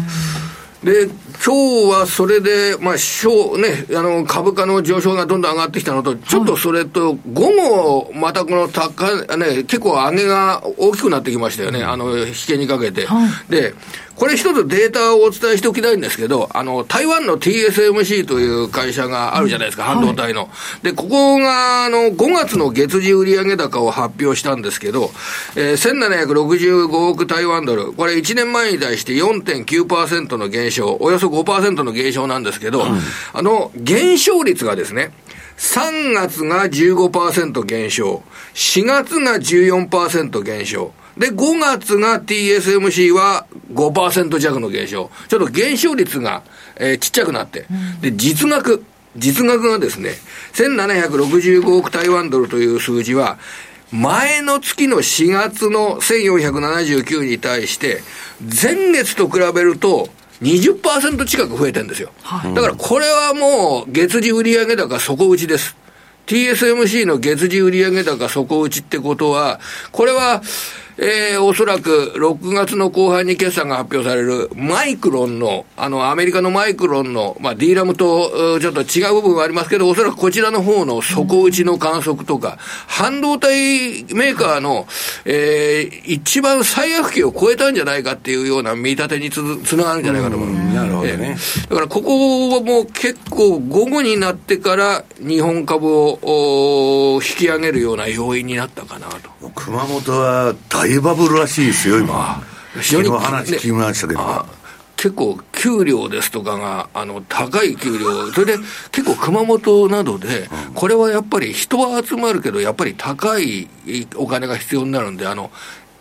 で今日はそれで、まあ小ね、あの株価の上昇がどんどん上がってきたのと、ちょっとそれと、午後、またこの高、ね、結構上げが大きくなってきましたよね、あの引けにかけて。はい、でこれ一つデータをお伝えしておきたいんですけど、あの、台湾の TSMC という会社があるじゃないですか、半導体の。はい、で、ここが、あの、5月の月次売上高を発表したんですけど、えー、1765億台湾ドル。これ1年前に対して4.9%の減少、およそ5%の減少なんですけど、うん、あの、減少率がですね、3月が15%減少、4月が14%減少、で、5月が TSMC は5%弱の減少。ちょっと減少率が、えー、ちっちゃくなって、で、実額、実額がですね、1765億台湾ドルという数字は、前の月の4月の1479に対して、前月と比べると、20%近く増えてるんですよ。はい、だからこれはもう月次売上高底打ちです。TSMC の月次売上高底打ちってことは、これは、えー、おそらく6月の後半に決算が発表されるマイクロンの、あの、アメリカのマイクロンの、まあ、ディーラムとちょっと違う部分はありますけど、おそらくこちらの方の底打ちの観測とか、半導体メーカーの、えー、一番最悪期を超えたんじゃないかっていうような見立てにつつながるんじゃないかと思う。なるほどね、えー。だからここはもう結構午後になってから日本株を引き上げるような要因になったかなと。熊本は大バブルらしいですよ、今。非常に話聞きましたけど。結構、給料ですとかが、あの、高い給料、それで結構熊本などで、これはやっぱり人は集まるけど、やっぱり高いお金が必要になるんで、あの、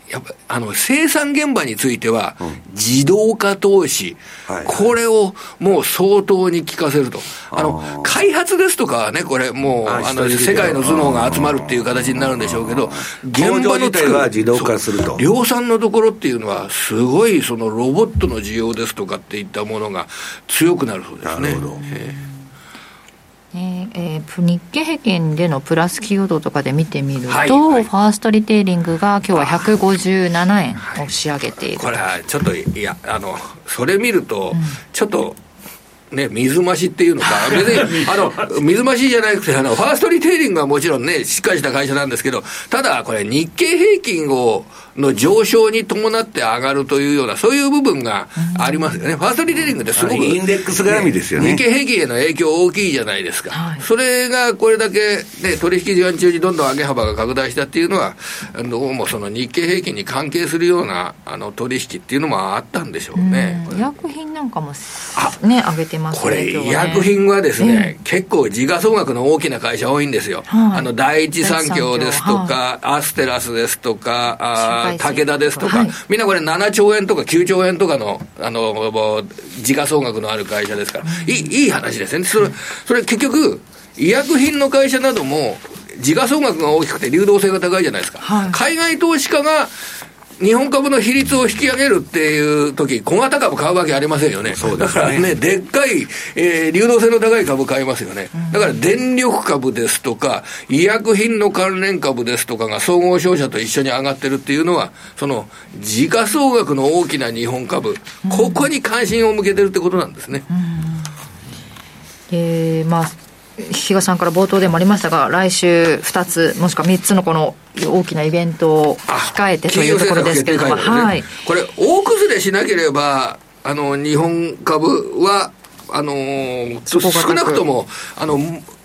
やっぱあの生産現場については、自動化投資、うんこれをもう相当に効かせると、あの開発ですとかはね、これ、もうあの世界の頭脳が集まるっていう形になるんでしょうけど、現場の作は自動化すると量産のところっていうのは、すごいそのロボットの需要ですとかっていったものが強くなるそうですね。なるほど、えーねえー、日経平均でのプラス寄与度とかで見てみると、はいはい、ファーストリテイリングが今日は157円押し上げている、これはちょっといやあのそれ見ると、ちょっとね、水増しっていうのか、別に、あの、水増しじゃなくて、あの、ファーストリテイリングはもちろんね、しっかりした会社なんですけど、ただ、これ、日経平均を、の上昇に伴って上がるというような、そういう部分がありますよね。うん、ファーストリテイリングってすごく、インデックス絡みですよね。日経平均への影響大きいじゃないですか。はい、それがこれだけ、ね、取引時間中にどんどん上げ幅が拡大したっていうのは、どうもその日経平均に関係するようなあの取引っていうのもあったんでしょうね。医薬品なんかもね、上げてますね。これ、医薬品はですね、結構時価総額の大きな会社多いんですよ。はい、あの、第一三共ですとか、アステラスですとか、あ武田ですとか、とか、はい、みんなこれ7兆円とか9兆円とかの、あの、時価総額のある会社ですから、いいいい話ですよね。それ、それ結局、医薬品の会社なども、時価総額が大きくて流動性が高いじゃないですか。はい、海外投資家が日本株の比率を引き上げるっていう時、小型株買うわけありませんよね。そうですね。だからね、でっかい、えー、流動性の高い株買いますよね。だから電力株ですとか、医薬品の関連株ですとかが総合商社と一緒に上がってるっていうのは、その、時価総額の大きな日本株、ここに関心を向けてるってことなんですね。えー、まあ、比嘉さんから冒頭でもありましたが、来週2つ、もしくは3つのこの大きなイベントを控えてというところですけれども、ね、はい、これ、大崩れしなければ、あの日本株は、あの少なくとも、あの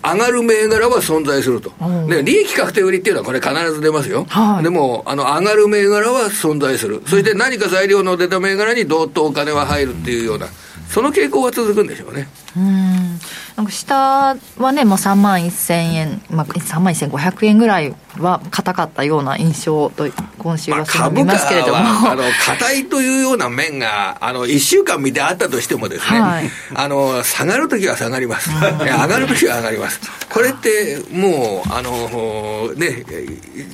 上がる銘柄は存在すると、で利益確定売りっていうのは、これ、必ず出ますよ、はい、でもあの上がる銘柄は存在する、そして何か材料の出た銘柄にどっとお金は入るっていうような。その傾向は続くんでしょうね。うんなんか下はね、もう3万1000円、まあ、3万1500円ぐらいは硬かったような印象と今週はそう見ますけれども、まあ、硬いというような面があの1週間見てあったとしてもですね、はい、あの下がるときは下がります。上がるときは上がります。これってもうあのね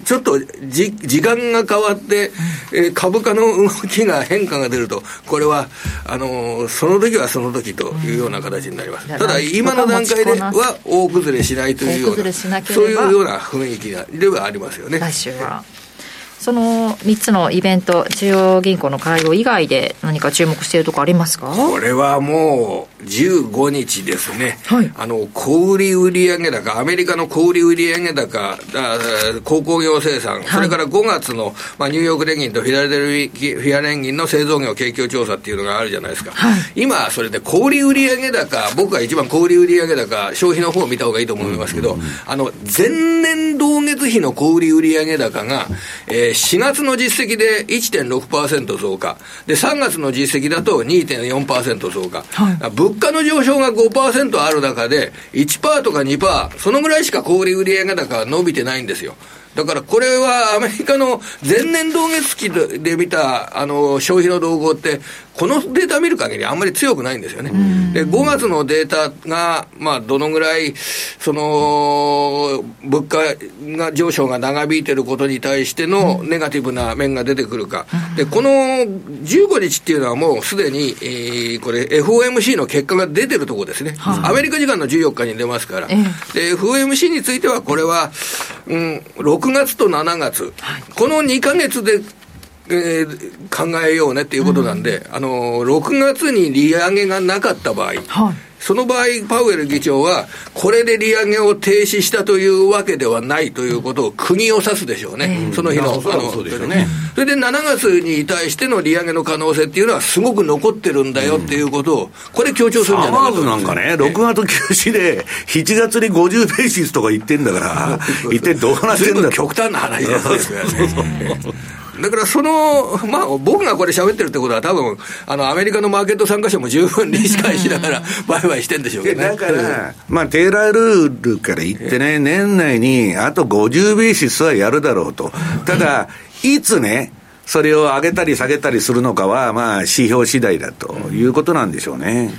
ちょっとじ時間が変わって、え株価の動きが変化が出るとこれはあのその時はその時というような形になります、ただ今の段階では大崩れしないというようなそういうような雰囲気ではありますよね。来週はその3つのイベント、中央銀行の会合以外で何か注目しているところありますか？これはもう15日ですね、はい、あの小売売上高、アメリカの小売売上高、鉱工業生産、はい、それから5月の、まあ、ニューヨーク連銀とフィラデルフィア連銀の製造業景況調査っていうのがあるじゃないですか、はい、今、それで小売売上高、僕は一番小売売上高、消費の方を見た方がいいと思いますけど、うんうんうん、あの前年同月比の小売売上高が、えー4月の実績で1.6%増加。で、3月の実績だと2.4%増加。はい、物価の上昇が5%ある中で、1%とか2%、そのぐらいしか小売売上高は伸びてないんですよ。だからこれはアメリカの前年同月期で見たあの消費の動向って、このデータ見る限りあんまり強くないんですよね。で、5月のデータが、まあ、どのぐらい、その、物価が上昇が長引いてることに対してのネガティブな面が出てくるか。で、この15日っていうのはもうすでに、えー、これ FOMC の結果が出てるところですね。アメリカ時間の14日に出ますから。で、FOMC についてはこれは、うん、6月と7月、この2か月でえー、考えようねっていうことなんで、うん、あの6月に利上げがなかった場合、はい、その場合、パウエル議長は、これで利上げを停止したというわけではないということを釘を刺すでしょうね、うん、その日の、あのそね、それで7月に対しての利上げの可能性っていうのは、すごく残ってるんだよっていうことを、これ、強調するんじゃないかと。なんかね、6月休止で、7月に50ベーシスとか言ってんだから、一体どうなってんだ。極端な話ですよね。だからその、まあ、僕がこれ喋ってるってことは、多分あのアメリカのマーケット参加者も十分理解しながら、売買してんでしょうけどね。だから、まあ、テーラールールから言ってね、年内にあと50ベーシスはやるだろうと。ただ、いつね、それを上げたり下げたりするのかは、まあ、指標次第だということなんでしょうね。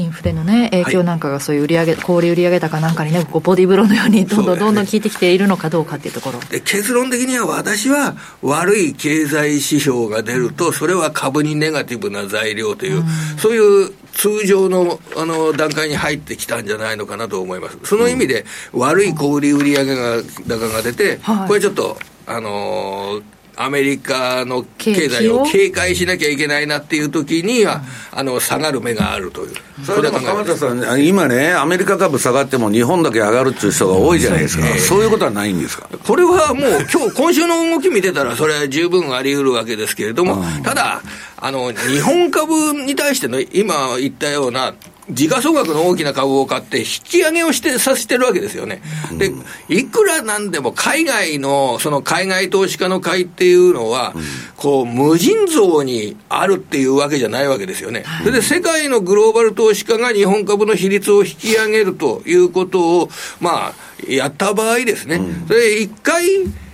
インフレのね、影響なんかがそういう売上、小売売上高なんかにね、こうボディーブローのようにどんどんどんどん効いてきているのかどうかっていうところ。で結論的には私は悪い経済指標が出ると、それは株にネガティブな材料という、うん、そういう通常のあの段階に入ってきたんじゃないのかなと思います。その意味で、悪い小売売上高が出て、これちょっと、あのーアメリカの経済を警戒しなきゃいけないなっていう時には、あの下がる目があるという、それでも鎌田さん、今ね、アメリカ株下がっても日本だけ上がるっていう人が多いじゃないですか、そういうことはないんですか？これはもう、今日今週の動き見てたら、それは十分あり得るわけですけれども、ただ、あの日本株に対しての今言ったような時価総額の大きな株を買って引き上げをしてさせてるわけですよね。で、いくらなんでも海外の、その海外投資家の買いっていうのは、こう、無尽蔵にあるっていうわけじゃないわけですよね。それで世界のグローバル投資家が日本株の比率を引き上げるということを、まあ、やった場合ですね。それ一回、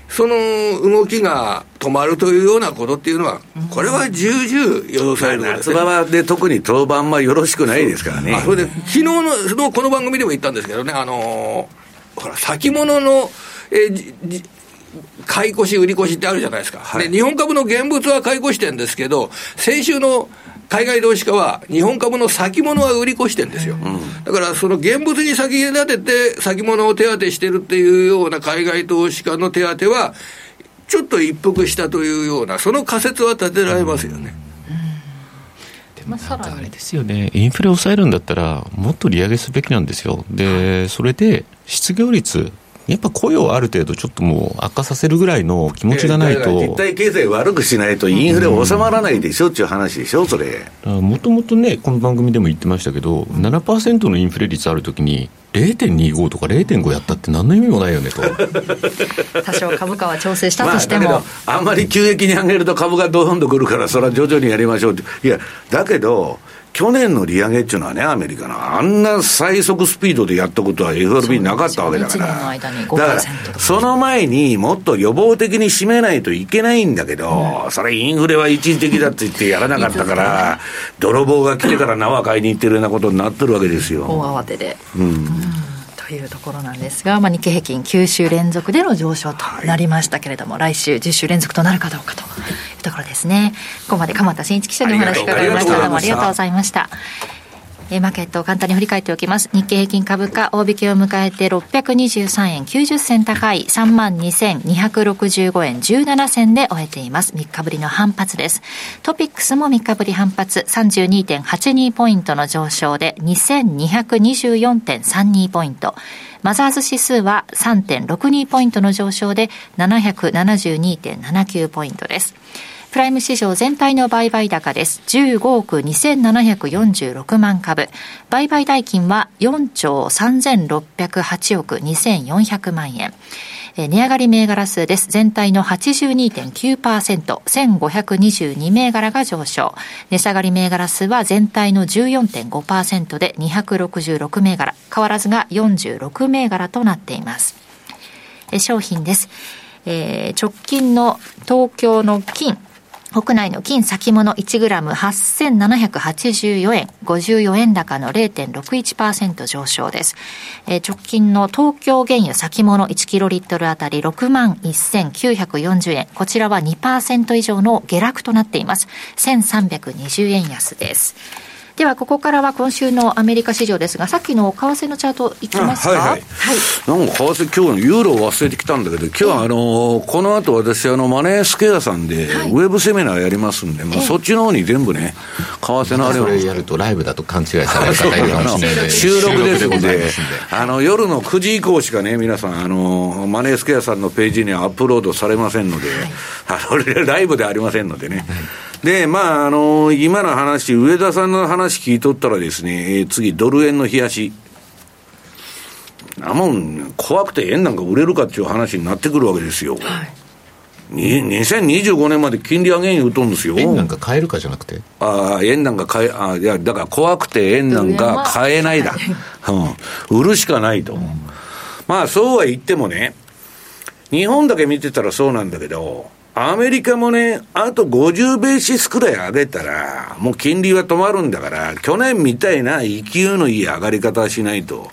その動きが止まるというようなことっていうのは、これは重々予想される、ね、夏場で特に当番はよろしくないですからね。それで、昨日のそのこの番組でも言ったんですけどね、あのー、ほら、先物の、えー、買い越し、売り越しってあるじゃないですか。はい、で、日本株の現物は買い越してるんですけど、先週の海外投資家は日本株の先物は売り越してるんですよ。うん、だからその現物に先立てて先物を手当てしてるっていうような海外投資家の手当ては、ちょっと一服したというような、その仮説は立てられますよね。なんかあれですよね、インフレを抑えるんだったら、もっと利上げすべきなんですよ。で、それで失業率やっぱ雇用をある程度、ちょっともう悪化させるぐらいの気持ちがないと、実体経済悪くしないと、インフレ収まらないでしょっていう話でしょ、それ。もともとね、この番組でも言ってましたけど、7%のインフレ率あるときに、0.25とか0.5やったって何の意味もないよねと。多少株価は調整したとしても、まあ、あんまり急激に上げると株がどんどんくるからそれは徐々にやりましょうって。いやだけど去年の利上げっていうのはね、アメリカの、あんな最速スピードでやったことは FRB なかったわけだから。1年の間に5%だから、その前にもっと予防的に締めないといけないんだけど、うん、それインフレは一時的だって言ってやらなかったから、泥棒が来てから縄買いに行ってるようなことになってるわけですよ。大慌てで。うん、うんというところなんですが、まあ、日経平均9週連続での上昇となりましたけれども、はい、来週10週連続となるかどうかというところですね。ここまで鎌田新一記者にお話伺いました。どうもありがとうございました。えマーケットを簡単に振り返っておきます。日経平均株価、大引けを迎えて623円90銭高い32,265円17銭で終えています。3日ぶりの反発です。トピックスも3日ぶり反発32.82ポイントの上昇で2224.32ポイント。マザーズ指数は3.62ポイントの上昇で772.79ポイントです。プライム市場全体の売買高です。15億2746万株。売買代金は4兆3608億2400万円。値上がり銘柄数です。全体の82.9%、1522銘柄が上昇。値下がり銘柄数は全体の14.5%で266銘柄。変わらずが46銘柄となっています。商品です。えー、直近の東京の金、国内の金先物 1g8784 円、54円高の0.61%上昇です。えー、直近の東京原油先物 1kl あたり6万1940円。こちらは2%以上の下落となっています。1320円安です。ではここからは今週のアメリカ市場ですがさっきの為替のチャートいきますか？はい、はい、なんか為替今日のユーロを忘れてきたんだけど今日はあのこの後私あのマネースケアさんでウェブセミナーやりますんで、まあ、そっちの方に全部ね為替のあれをそれやるとライブだと勘違いされる方いるかもしれない収録ですのであの夜の9時以降しかね皆さんあのマネースケアさんのページにはアップロードされませんので、はい、あのライブでありませんのでね、はいで、まあ、あのー、今の話、上田さんの話聞いとったらですね、えー、次、ドル円の冷やし。なもん、怖くて円なんか売れるかっていう話になってくるわけですよ。はい2025年まで金利上げん言うとんですよ。円なんか買えるかじゃなくて？ああ、円なんか買え、あいや、だから怖くて円なんか買えないだ。うん。売るしかないと。うん、まあ、そうは言ってもね、日本だけ見てたらそうなんだけど、アメリカもね、あと50ベーシスくらい上げたら、もう金利は止まるんだから、去年みたいな勢いのいい上がり方はしないと。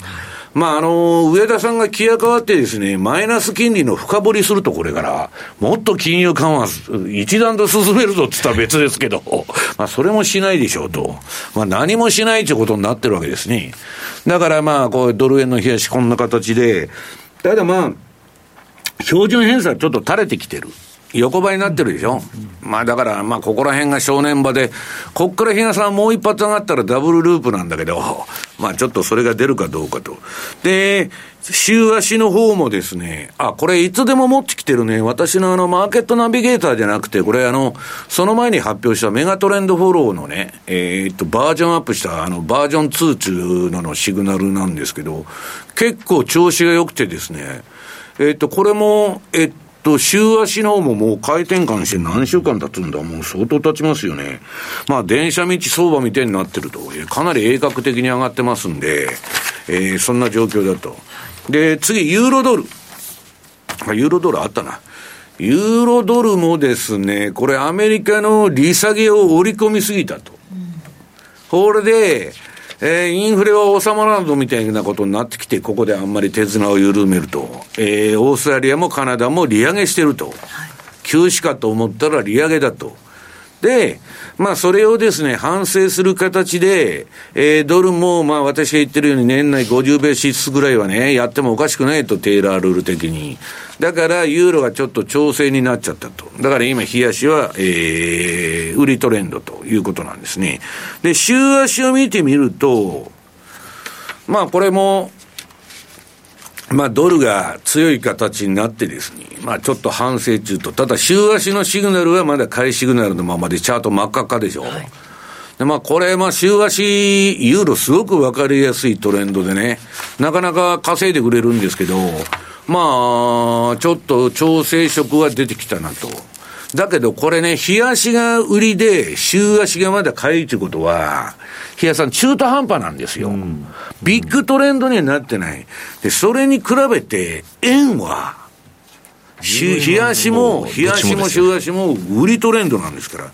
まあ、あの、上田さんが気が変わってですね、マイナス金利の深掘りするとこれから、もっと金融緩和、一段と進めるぞって言ったら別ですけど、まあ、それもしないでしょうと。まあ、何もしないということになってるわけですね。だからまあ、こう、ドル円の冷やしこんな形で、ただまあ、標準偏差ちょっと垂れてきてる。横ばいになってるでしょ。まあだから、まあここら辺が正念場で、こっから日嘉さんもう一発上がったらダブルループなんだけど、まあちょっとそれが出るかどうかと。で、週足の方もですね、あ、これいつでも持ってきてるね、私のあのマーケットナビゲーターじゃなくて、これあの、その前に発表したメガトレンドフォローのね、えー、っと、バージョンアップしたあの、バージョン2中ののシグナルなんですけど、結構調子が良くてですね、え、っと、これも、えっと、週足の方ももう回転換して何週間経つんだもう相当経ちますよね。まあ、電車道相場みたいになってると、かなり鋭角的に上がってますんで、えー、そんな状況だと。で、次、ユーロドル。ユーロドルあったな。ユーロドルもですね、これアメリカの利下げを織り込みすぎたと。これで、えー、インフレは収まらんぞみたいなことになってきて、ここであんまり手綱を緩めると、えー、オーストラリアもカナダも利上げしてると、はい、休止かと思ったら利上げだと。で、まあ、それをですね、反省する形で、えー、ドルも、まあ、私が言ってるように年内50ベーシスぐらいはね、やってもおかしくないと、テイラールール的に。だから、ユーロがちょっと調整になっちゃったと。だから今、冷やしは、えー、売りトレンドということなんですね。で、週足を見てみると、まあ、これも、まあ、ドルが強い形になってですね、まあ、ちょっと反省中と、ただ、週足のシグナルはまだ買いシグナルのままで、チャート真っ赤っかでしょ。はい、で、まあ、これ、まあ、週足、ユーロすごくわかりやすいトレンドでね、なかなか稼いでくれるんですけど、まあ、ちょっと調整色は出てきたなと。だけどこれね、日足が売りで、週足がまだ買いということは、日足さん中途半端なんですよ。ビッグトレンドにはなってない。で、それに比べて、円は、日足も、日足も週足も売りトレンドなんですから。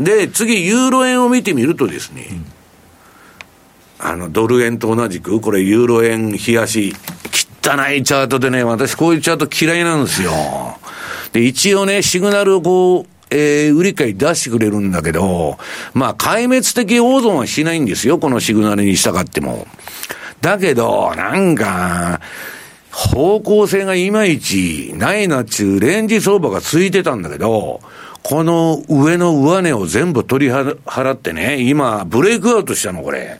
で、次、ユーロ円を見てみるとですね、あの、ドル円と同じく、これユーロ円、日足、汚いチャートでね、私こういうチャート嫌いなんですよ。で、一応ね、シグナルをこう、えー、売り買い出してくれるんだけど、まあ、壊滅的大損はしないんですよ、このシグナルに従っても。だけど、なんか、方向性がいまいちないなっちゅうレンジ相場がついてたんだけど、この上の上値を全部取り払ってね、今、ブレイクアウトしたの、これ。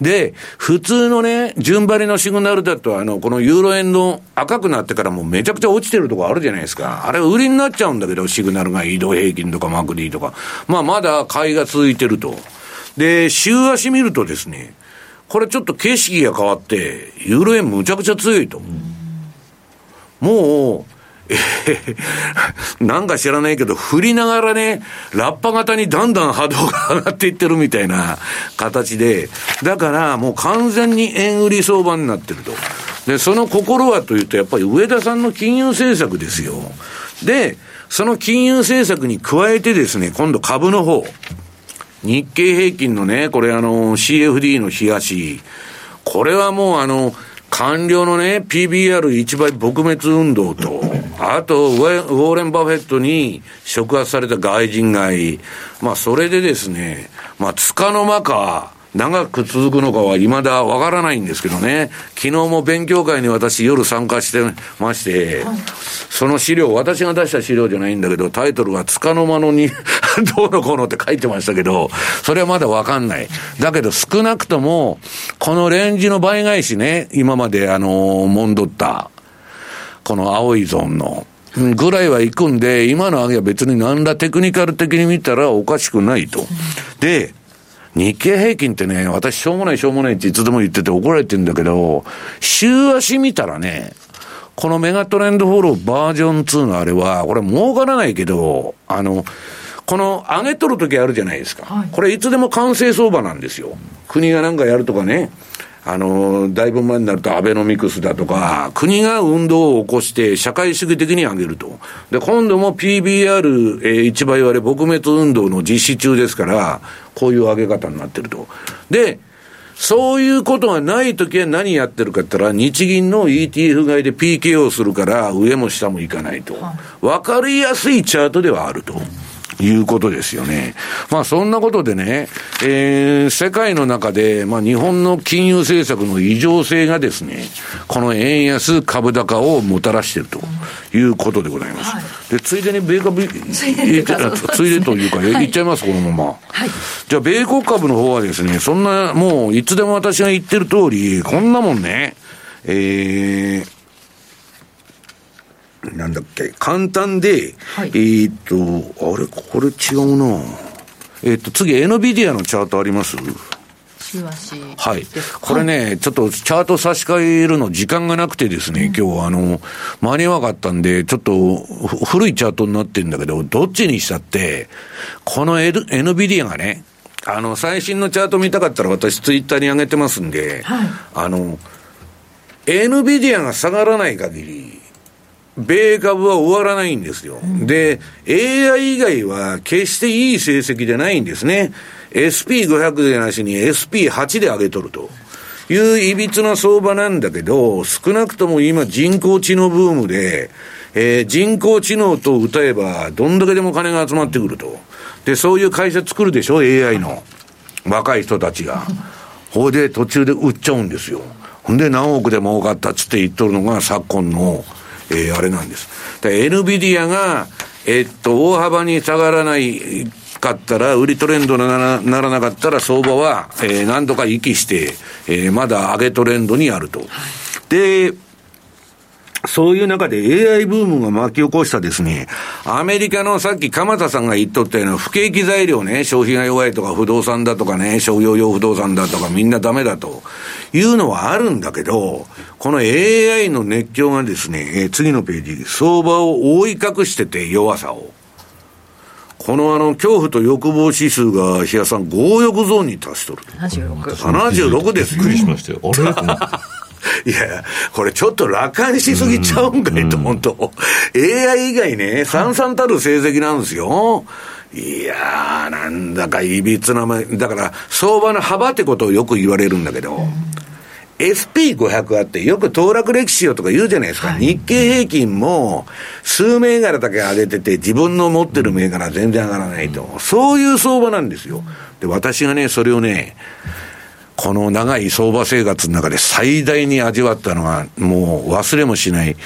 で、普通のね、順張りのシグナルだと、あの、このユーロ円の赤くなってからもうめちゃくちゃ落ちてるとこあるじゃないですか。あれ売りになっちゃうんだけど、シグナルが移動平均とかマクディとか。まあ、まだ買いが続いてると。で、週足見るとですね、これちょっと景色が変わって、ユーロ円むちゃくちゃ強いと。もう、なんか知らないけど、振りながらね、ラッパ型にだんだん波動が上がっていってるみたいな 形で、だからもう完全に円売り相場になってると。で、その心はというと、やっぱり上田さんの金融政策ですよ。で、その金融政策に加えてですね、今度株の方。日経平均のね、これあの、CFD の日足。これはもうあの、官僚のね、PBR 一倍撲滅運動と、あと、ウォーレン・バフェットに触発された外人買い。まあ、それでですね、まあ、つかの間か、長く続くのかは未だわからないんですけどね、昨日も勉強会に私夜参加してまして、その資料、私が出した資料じゃないんだけど、タイトルがつかの間のに どうのこうのって書いてましたけど、それはまだわかんない。だけど少なくとも、このレンジの倍返しね、今まであの、もんどった、この青いゾーンの、ぐらいは行くんで、今の上げは別に何らテクニカル的に見たらおかしくないと。で、日経平均ってね、私しょうもないしょうもないっていつでも言ってて怒られてるんだけど、週足見たらね、このメガトレンドフォローバージョン2のあれは、これ儲からないけど、あの、この上げ取るときあるじゃないですか、はい。これいつでも完成相場なんですよ。国がなんかやるとかね。あの、だいぶ前になるとアベノミクスだとか、国が運動を起こして社会主義的に上げると。で、今度も PBR、えー、1倍割れ撲滅運動の実施中ですから、こういう上げ方になってると。で、そういうことがないときは何やってるかって言ったら、日銀の ETF 買いで PKO するから、上も下もいかないと。わかりやすいチャートではあると。いうことですよね。まあそんなことでね、えー、世界の中で、まあ日本の金融政策の異常性がですね、この円安株高をもたらしているということでございます。はい、で、ついでに米株、ついでついでというか、はい、言っちゃいます、このまま。はい。じゃあ、米国株の方はですね、そんな、もう、いつでも私が言ってる通り、こんなもんね、えー、なんだっけ、簡単で、はい、えっと、あれ、これ違うな。えっと、次、NVIDIA のチャートあります？はい。これね、はい、ちょっとチャート差し替えるの時間がなくてですね、うん、今日あの、間に合わなかったんで、ちょっと古いチャートになってるんだけど、どっちにしたって、この、N、NVIDIA がね、あの、最新のチャート見たかったら私ツイッターに上げてますんで、はい、あの、NVIDIA が下がらない限り、米株は終わらないんですよ。うん、で、AI 以外は決していい成績でないんですね。SP500 でなしに SP8 で上げとると。いういびつな相場なんだけど、少なくとも今人工知能ブームで、えー、人工知能と歌えば、どんだけでも金が集まってくると。で、そういう会社作るでしょ ?AI の。若い人たちが。ほいで途中で売っちゃうんですよ。ほんで何億で儲かったっつって言っとるのが昨今のえー、あれなんです。で、NVIDIA が、えー、っと、大幅に下がらないかったら、売りトレンドにならならなかったら、相場は、えー、何度か息して、えー、まだ上げトレンドにあると。で、そういう中で AI ブームが巻き起こしたですね、アメリカのさっき鎌田さんが言っとったような不景気材料ね、消費が弱いとか不動産だとかね、商業用不動産だとかみんなダメだというのはあるんだけど、この AI の熱狂がですね、え次のページ、相場を覆い隠してて弱さを。このあの、恐怖と欲望指数が、日野さん、強欲ゾーンに達しとる。76 76ですよ。びっくりしましたよ。あれ？いや、これちょっと楽観しすぎちゃうんかいと、本当 AI 以外ね、さんさんたる成績なんですよ。いやー、なんだかいびつなま、だから、相場の幅ってことをよく言われるんだけど、SP500 あって、よく騰落歴史よとか言うじゃないですか。日経平均も、数銘柄だけ上げてて、自分の持ってる銘柄全然上がらないと。そういう相場なんですよ。で、私がね、それをね、この長い相場生活の中で最大に味わったのが、もう忘れもしない、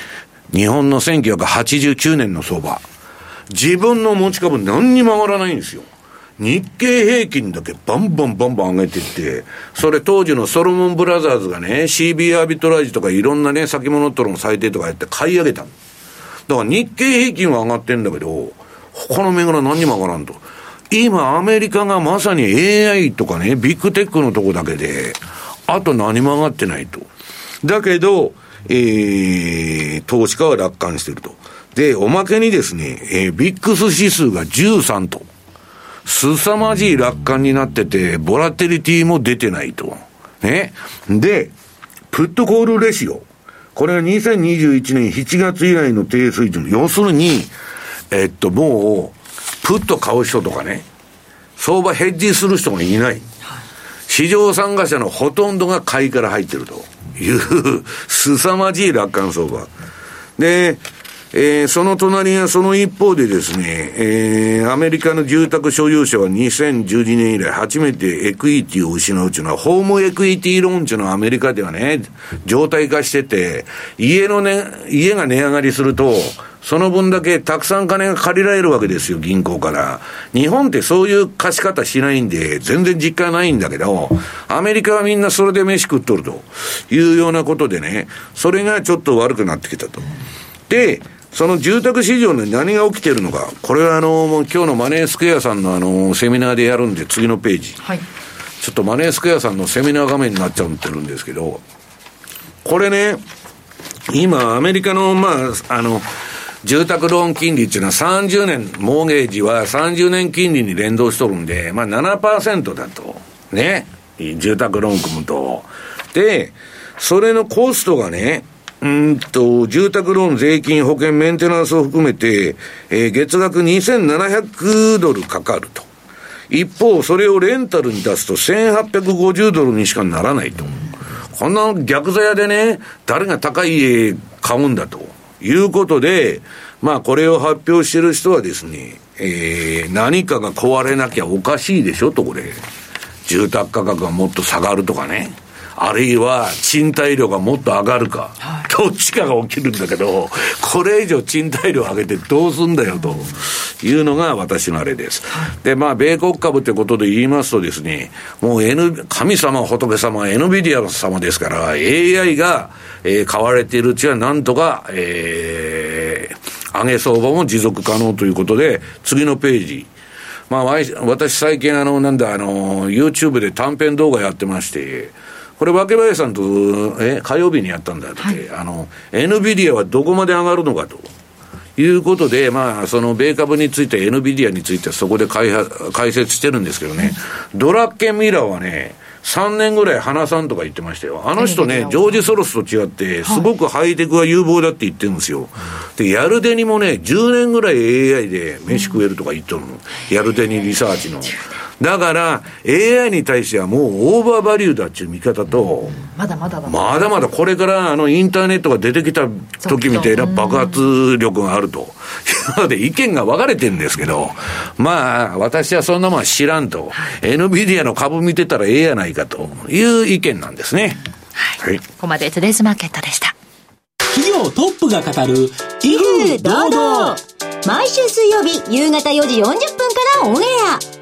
日本の1989年の相場。自分の持ち株何にも上がらないんですよ。日経平均だけバンバンバンバン上げてって、それ当時のソロモンブラザーズがね、CB アービトラージとかいろんなね、先物取りの最低とかやって買い上げたの。だから日経平均は上がってんだけど、他の銘柄何にも上がらんと。今アメリカがまさに AI とかね、ビッグテックのとこだけで、あと何も上がってないと。だけど、えー、投資家は楽観してると。で、おまけにですね、えー、ビックス指数が13と。凄まじい楽観になってて、ボラテリティも出てないと。ね。で、プットコールレシオ。これが2021年7月以来の低水準。要するに、えっと、もう、プット買う人とかね、相場ヘッジする人がいない。市場参加者のほとんどが買いから入ってるという、凄まじい楽観相場。で、えー、その隣がその一方でですね、えー、アメリカの住宅所有者は2012年以来初めてエクイティを失うというのは、ホームエクイティローンというのはアメリカではね、状態化してて、家のね、家が値上がりすると、その分だけたくさん金が借りられるわけですよ、銀行から。日本ってそういう貸し方しないんで、全然実感ないんだけど、アメリカはみんなそれで飯食っとるというようなことでね、それがちょっと悪くなってきたと。で、その住宅市場で何が起きてるのか、これはあの、もう今日のマネースクエアさんのあの、セミナーでやるんで、次のページ。はい。ちょっとマネースクエアさんのセミナー画面になっちゃってるんですけど、これね、今、アメリカの、まあ、あの、住宅ローン金利っていうのは30年、モーゲージは30年金利に連動しとるんで、まあ7%だと。ね。住宅ローン組むと。で、それのコストがね、うんと、住宅ローン、税金、保険、メンテナンスを含めて、えー、月額2700ドルかかると。一方、それをレンタルに出すと1850ドルにしかならないと。こんな逆座屋でね、誰が高い家買うんだということで、まあこれを発表してる人はですね、えー、何かが壊れなきゃおかしいでしょと、これ。住宅価格がもっと下がるとかね。あるいは賃貸料がもっと上がるか、はい、どっちかが起きるんだけど、これ以上賃貸料上げてどうすんだよというのが私のあれです。で、まあ、米国株ってことで言いますとですね、もう、N、神様、仏様、NVIDIA 様ですから、AI が、えー、買われているうちはなんとか、えー、上げ相場も持続可能ということで、次のページ。まあ、私最近あの、なんだ、あの、YouTube で短編動画やってまして、これ、若林さんと、え、火曜日にやったんだって、はい、あの、NVIDIA はどこまで上がるのかと。いうことで、まあ、その米株について、NVIDIA についてそこで解解説してるんですけどね、ドラッケンミラーはね、3年ぐらい花さんとか言ってましたよ。あの人ね、ジョージ・ソロスと違って、すごくハイテクが有望だって言ってるんですよ。で、ヤルデニもね、10年ぐらい AI で飯食えるとか言ってるの。ヤルデニリサーチの。だから、AI に対してはもうオーバーバリューだっていう見方と、まだまだまだまだこれからあのインターネットが出てきた時みたいな爆発力があると。いうので意見が分かれてるんですけど、まあ、私はそんなもんは知らんと。NVIDIA の株見てたらええやないかという意見なんですね。はい。ここまでトゥデイズマーケットでした。企業トップが語る、威風堂々。毎週水曜日夕方4時40分からオンエア。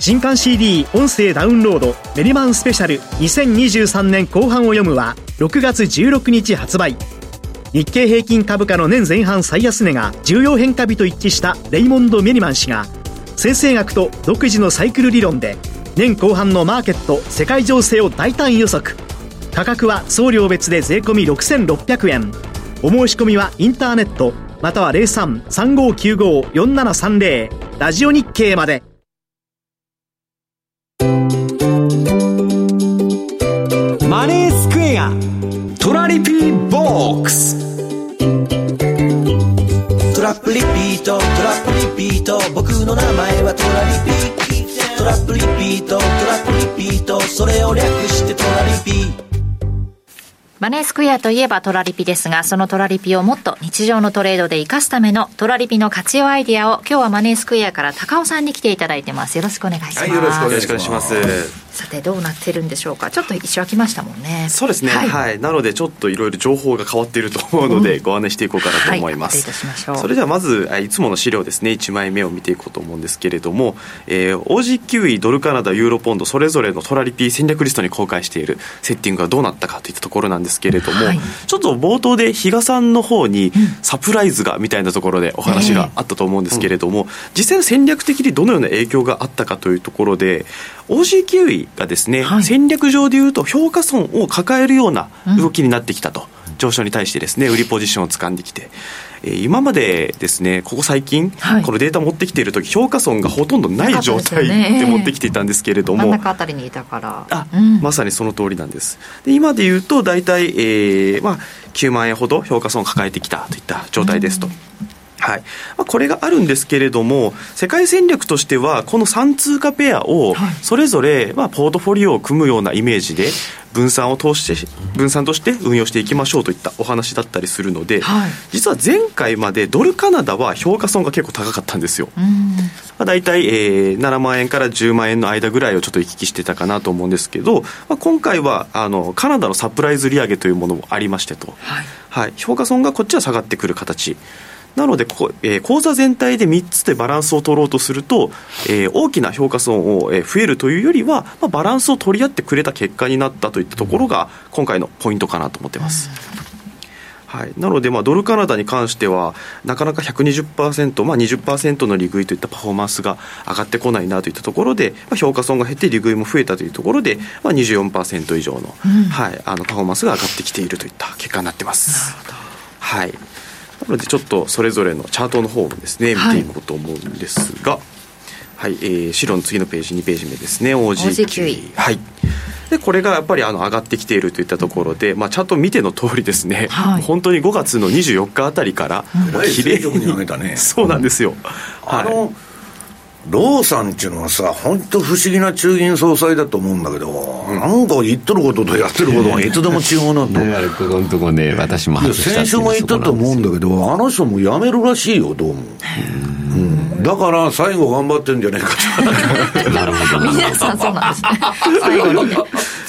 新刊 CD 音声ダウンロードメリマンスペシャル2023年後半を読むは6月16日発売日経平均株価の年前半最安値が重要変化日と一致したレイモンド・メリマン氏が先生学と独自のサイクル理論で年後半のマーケット世界情勢を大胆予測。価格は送料別で税込6600円お申し込みはインターネットまたは0335954730ラジオ日経まで。ボックストラップリピートトラップリピート僕の名前はトラリピトラップリピートトラップリピートそれを略してトラリピマネースクエアといえばトラリピですが、そのトラリピをもっと日常のトレードで活かすためのトラリピの活用アイディアを今日はマネースクエアから高尾さんに来ていただいてます。よろしくお願いします。はい、よろしくお願いします。さてどうなってるんでしょうか？ちょっと一瞬空きましたもんね。そうですね。はい。はい、なのでちょっといろいろ情報が変わっていると思うので、ご案内していこうかなと思います。はい、それではまずいつもの資料ですね。1枚目を見ていこうと思うんですけれども、えー、OG9 ドルカナダユーロポンドそれぞれのトラリピ戦略リストに公開しているセッティングがどうなったかといったところなんですけれども。はいちょっと冒頭で比嘉さんの方にサプライズがみたいなところでお話があったと思うんですけれども、実際の戦略的にどのような影響があったかというところで OG キウイがですね、はい、戦略上でいうと評価損を抱えるような動きになってきたと、上昇に対してですね売りポジションを掴んできて。えー、今までですねここ最近、はい、このデータ持ってきている時評価損がほとんどない状態で持ってきていたんですけれども、真ん中あたりにいたから。あ、うん、まさにその通りなんです。で今で言うと大体、えーまあ、9万円ほど評価損を抱えてきたといった状態ですと。うんはい。まあ、これがあるんですけれども、世界戦略としては、この3通貨ペアをそれぞれ、まあ、ポートフォリオを組むようなイメージで、分散を通して分散として運用していきましょうといったお話だったりするので、はい、実は前回までドルカナダは評価損が結構高かったんですよ、まあ、大体、えー、7万円から10万円の間ぐらいをちょっと行き来してたかなと思うんですけど、まあ、今回はあのカナダのサプライズ利上げというものもありましてと、はい、はい、評価損がこっちは下がってくる形なのでここ、えー、口座全体で3つでバランスを取ろうとすると、えー、大きな評価損を、えー、増えるというよりは、まあ、バランスを取り合ってくれた結果になったといったところが今回のポイントかなと思ってます。はい、なので、まあ、ドルカナダに関しては、なかなか120%、まあ20%の利食いといったパフォーマンスが上がってこないなといったところで、まあ、評価損が減って利食いも増えたというところで、まあ24%以上の,、はい、あのパフォーマンスが上がってきているといった結果になってます。はいなのでちょっとそれぞれのチャートの方をですね見ていこうと思うんですが、はい、はい、えー、白の次のページ2ページ目ですね OG9 はい。でこれがやっぱりあの上がってきているといったところで、まあ、ちゃんと見ての通りですね、はい、本当に5月の24日あたりから、うん、きれいに上げたね。そうなんですよ、あの、はいローさんっていうのはさ、本当不思議な中銀総裁だと思うんだけど、うん、なんか言っとることとやってることがいつでも違うなと。ね、ここのとこね、私も先週も言ったと思うんだけど、あの人も辞めるらしいよ、どうも。うん、だから最後頑張ってんじゃねえか なるほど。皆さんそうなんですね。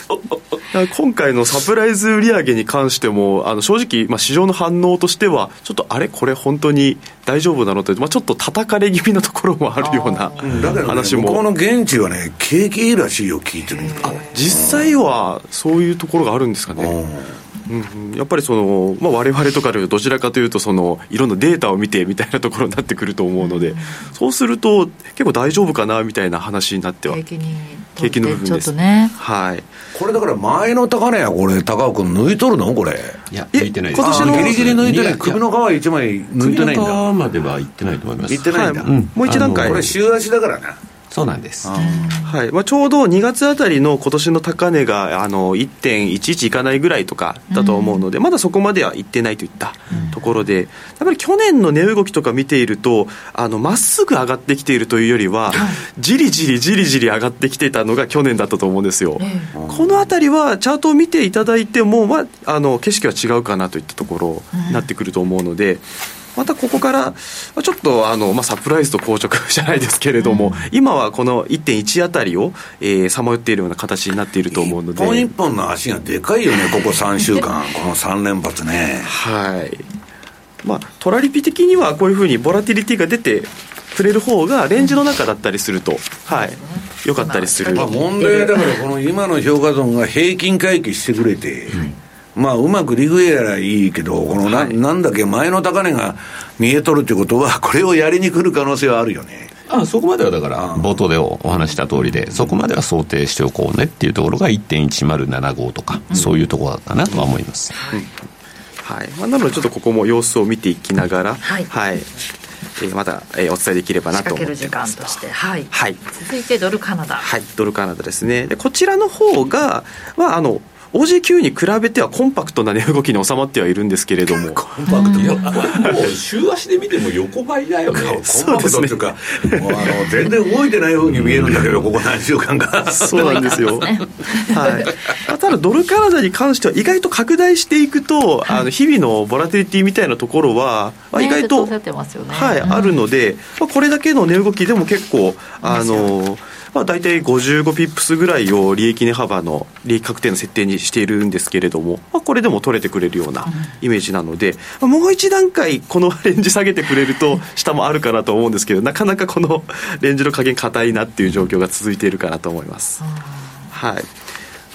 今回のサプライズ売上に関してもあの正直、まあ、市場の反応としてはちょっとあれ？これ本当に大丈夫なの？と、まあ、ちょっと叩かれ気味なところもあるような話も、ね、向こうの現地はね景気いいらしいよ聞いてる。あ実際はそういうところがあるんですかねうん、やっぱりその、まあ、我々とかでどちらかというとそのいろんなデータを見てみたいなところになってくると思うので、うん、そうすると結構大丈夫かなみたいな話になっては景気の部分です、ね、はい。これだから前の高値やこれ高尾君抜いとるの？これ。いや抜いてない今年のギリギリ抜いてない。首の皮一枚抜いてないんだ。首の皮までは行ってないと思います。行ってないんだ、はい。うん、もう一段階。これ週足だからなそうなんです、はい。まあ、ちょうど2月あたりの今年の高値があの1.11いかないぐらいとかだと思うので、うん、まだそこまではいってないといったところで、やっぱり去年の値動きとか見ているとまっすぐ上がってきているというよりは、じりじりじりじり上がってきてたのが去年だったと思うんですよ、うん、このあたりはチャートを見ていただいても、まあ、あの景色は違うかなといったところになってくると思うので。またここからちょっとあの、まあ、サプライズと硬直じゃないですけれども、うん、今はこの1.1あたりをさまよっているような形になっていると思うので。一本一本の足がでかいよねここ3週間。この3連発ね。はい。まあトラリピ的にはこういうふうにボラティリティが出てくれる方がレンジの中だったりすると、はい、良かったりする。まあ問題だからこの今の評価損が平均回帰してくれて、まあ、うまくリグやらいいけど、このな,、なんだっけ、前の高値が見えとるってことは、これをやりに来る可能性はあるよね。あそこまではだから、冒頭でお話した通りで、そこまでは想定しておこうねっていうところが1.1075とか、そういうところかなとは思います。はい。はい。まあ、なので、ちょっとここも様子を見ていきながら、はい、はい、えー、また、えー、お伝えできればなと思って時間として、はい、はい、続いてドルカナダ。はい。ドルカナダですね。でこちらの方が、まあ、あの OG9 に比べてはコンパクトな値動きに収まってはいるんですけれども。コンパクト。いやもう週足で見ても横ばいだよ ね。コンパクトっていうか。もうあの全然動いてないように見えるんだけどここ何週間か。そうなんですよ、はい、ただドルカナダに関しては意外と拡大していくと、あの日々のボラティリティみたいなところは、まあ、意外と、ね、はい、あるので、まあ、これだけの値動きでも結構あのまあ、大体55ピップスぐらいを利益値幅の利益確定の設定にしているんですけれども、まあ、これでも取れてくれるようなイメージなので、まあ、もう一段階このレンジ下げてくれると下もあるかなと思うんですけどなかなかこのレンジの加減硬いなっていう状況が続いているかなと思います。はい。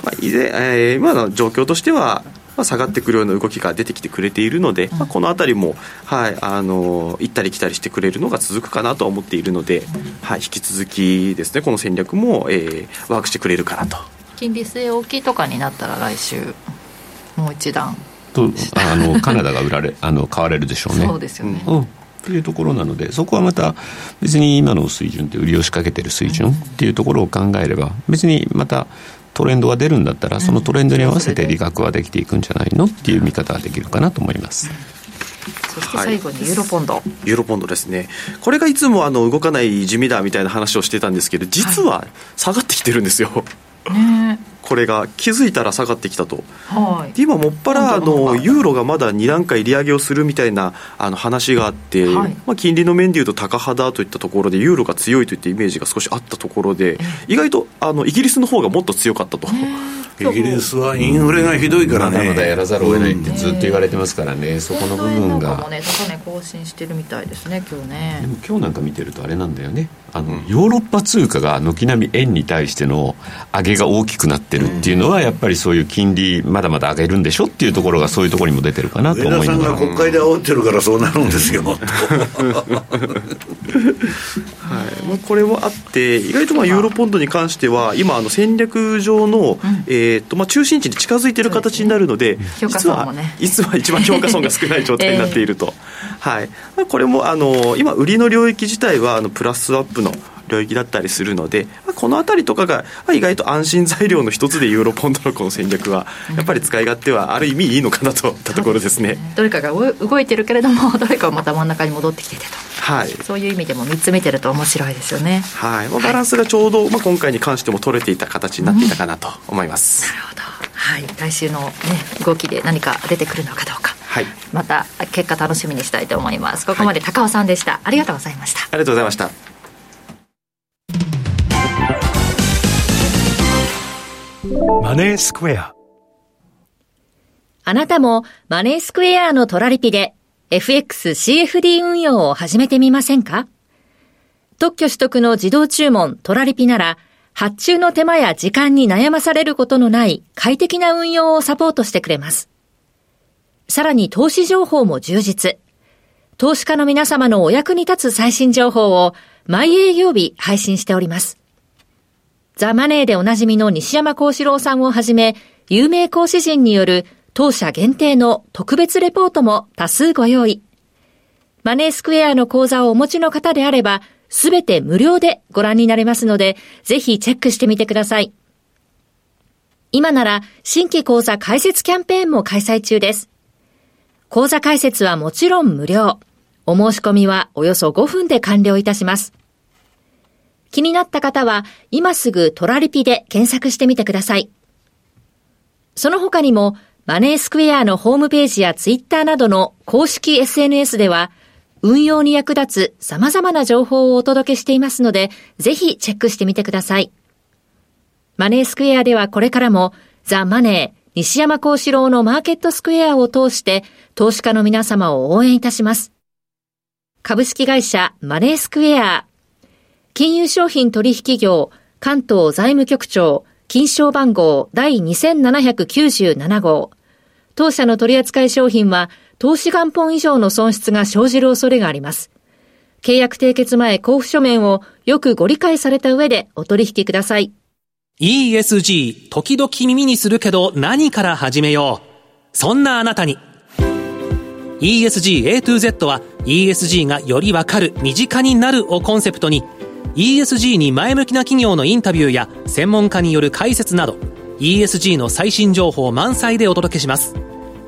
まあ、いずれ、えー、今の状況としてはまあ、下がってくるような動きが出てきてくれているので、まあ、この辺りも、はい、あの行ったり来たりしてくれるのが続くかなと思っているので、はい、引き続きですねこの戦略も、えー、ワークしてくれるかなと。金利据え置きとかになったら来週もう一段とあの カナダが売られあの買われるでしょうね。そうですよね、うん。っていうところなのでそこはまた別に今の水準って売りを仕掛けてる水準っていうところを考えれば別にまたトレンドが出るんだったらそのトレンドに合わせて利確はできていくんじゃないのっていう見方ができるかなと思います。そして最後にユーロポンド、はい、ユーロポンドですね。これがいつもあの動かない地味だみたいな話をしてたんですけど実は下がってきてるんですよ、ねこれが気づいたら下がってきたと、はい、今もっぱらあのユーロがまだ2段階利上げをするみたいなあの話があって、はい、まあ、金利の面でいうと高派だといったところでユーロが強いといったイメージが少しあったところで意外とあのイギリスの方がもっと強かったと。イギリスはインフレがひどいからね、まだまだやらざるを得ないってずっと言われてますからね、うん、そこの部分が。もね、高値更新してるみたいですね、今日ね。でも今日なんか見てるとあれなんだよね、あの、ヨーロッパ通貨が軒並み円に対しての上げが大きくなってるっていうのは、やっぱりそういう金利、まだまだ上げるんでしょっていうところが、そういうところにも出てるかなと思います。上田さんが国会で煽ってるから、そうなるんですよ。はい。まあ、これもあって、意外とまあユーロポンドに関しては、今、あの戦略上の、うん、えーとまあ、中心地に近づいている形になるので、実は、実は一番評価損が少ない状態になっていると。えー、はい。まあ、これもあの今、売りの領域自体はあのプラスアップの領域だったりするので、まあ、この辺りとかが、まあ、意外と安心材料の一つでユーロポンドのこの戦略はやっぱり使い勝手はある意味いいのかなといったところですね、どれかが動いてるけれども どれかはまた真ん中に戻ってきててと、はい、そういう意味でも3つ見てると面白いですよね。はい、まあ、バランスがちょうど、まあ、今回に関しても取れていた形になっていたかなと思います、うん、なるほど。はい。来週のね動きで何か出てくるのかどうか。はい、また結果楽しみにしたいと思います。ここまで高尾さんでした、はい、ありがとうございました。ありがとうございましたマネースクエアあなたもマネースクエアのトラリピで FXCFD 運用を始めてみませんか？特許取得の自動注文トラリピなら発注の手間や時間に悩まされることのない快適な運用をサポートしてくれます。さらに投資情報も充実。投資家の皆様のお役に立つ最新情報を毎営業日配信しております。ザ・マネーでおなじみの西山幸四郎さんをはじめ、有名講師陣による当社限定の特別レポートも多数ご用意。マネースクエアの講座をお持ちの方であれば、すべて無料でご覧になれますので、ぜひチェックしてみてください。今なら新規講座開設キャンペーンも開催中です。講座開設はもちろん無料。お申し込みはおよそ5分で完了いたします。気になった方は、今すぐトラリピで検索してみてください。その他にも、マネースクエアのホームページやツイッターなどの公式 SNS では、運用に役立つ様々な情報をお届けしていますので、ぜひチェックしてみてください。マネースクエアではこれからも、ザ・マネー、西山幸四郎のマーケットスクエアを通して、投資家の皆様を応援いたします。株式会社マネースクエア。金融商品取引業関東財務局長金賞番号第2797号。当社の取扱い商品は投資元本以上の損失が生じる恐れがあります。契約締結前交付書面をよくご理解された上でお取引ください。ESG、時々耳にするけど何から始めよう。そんなあなたに。ESG A to Z は ESG がよりわかる、身近になるをコンセプトに ESG に前向きな企業のインタビューや専門家による解説など ESG の最新情報満載でお届けします。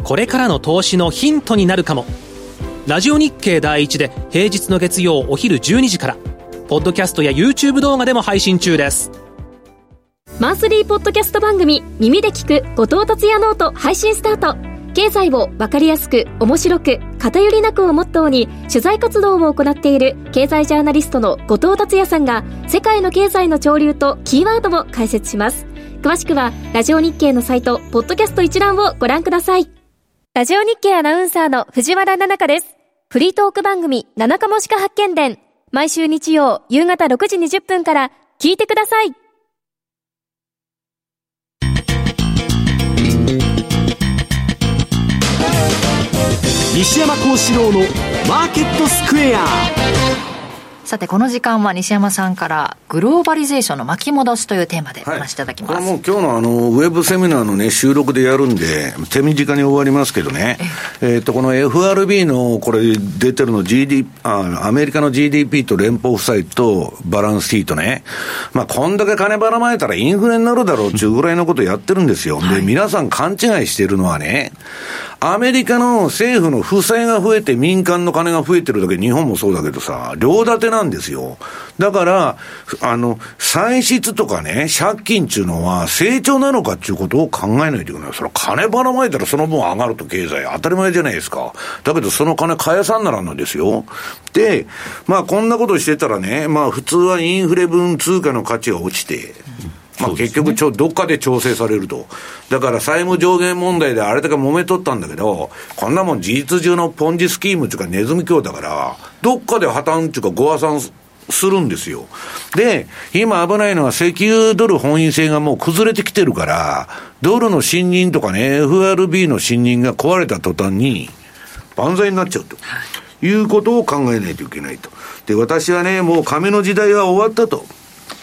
これからの投資のヒントになるかも。ラジオ日経第一で平日の月曜お昼12時から、ポッドキャストや YouTube 動画でも配信中です。マンスリーポッドキャスト番組耳で聞く後藤達也ノート配信スタート。経済をわかりやすく面白く偏りなくをモットーに取材活動を行っている経済ジャーナリストの後藤達也さんが世界の経済の潮流とキーワードも解説します。詳しくはラジオ日経のサイトポッドキャスト一覧をご覧ください。ラジオ日経アナウンサーの藤原奈々香です。フリートーク番組、七日もしか発見伝。毎週日曜夕方6時20分から聞いてください。西山幸四郎のマーケットスクエア。さて、この時間は西山さんからグローバリゼーションの巻き戻しというテーマでお話しいただきます。はい、これもう今日のあの、ウェブセミナーのね、収録でやるんで、手短に終わりますけどね、えっ、と、この FRB の、これ出てるの GDP、あ、アメリカの GDP と連邦負債とバランスシートね。まあ、こんだけ金ばらまいたらインフレになるだろうっていうぐらいのことやってるんですよ。で、皆さん勘違いしてるのはね、アメリカの政府の負債が増えて民間の金が増えてるだけ、日本もそうだけどさ、両立てなんですよ。だから、あの、歳出とかね、借金っていうのは成長なのかっていうことを考えないといけない。それ金ばらまいたらその分上がると経済当たり前じゃないですか。だけどその金返さんならんのですよ。で、まあこんなことしてたらね、まあ普通はインフレ分通貨の価値が落ちて、まあ、結局ちょ、どっかで調整されると。だから債務上限問題であれだけ揉めとったんだけど、こんなもん事実上のポンジスキームっていうかネズミ教だから、どっかで破綻っていうかご破産するんですよ。で、今危ないのは石油ドル本位制がもう崩れてきてるから、ドルの信任とかね、FRB の信任が壊れた途端に、万歳になっちゃうと。いうことを考えないといけないと。で、私はね、もう亀の時代は終わったと。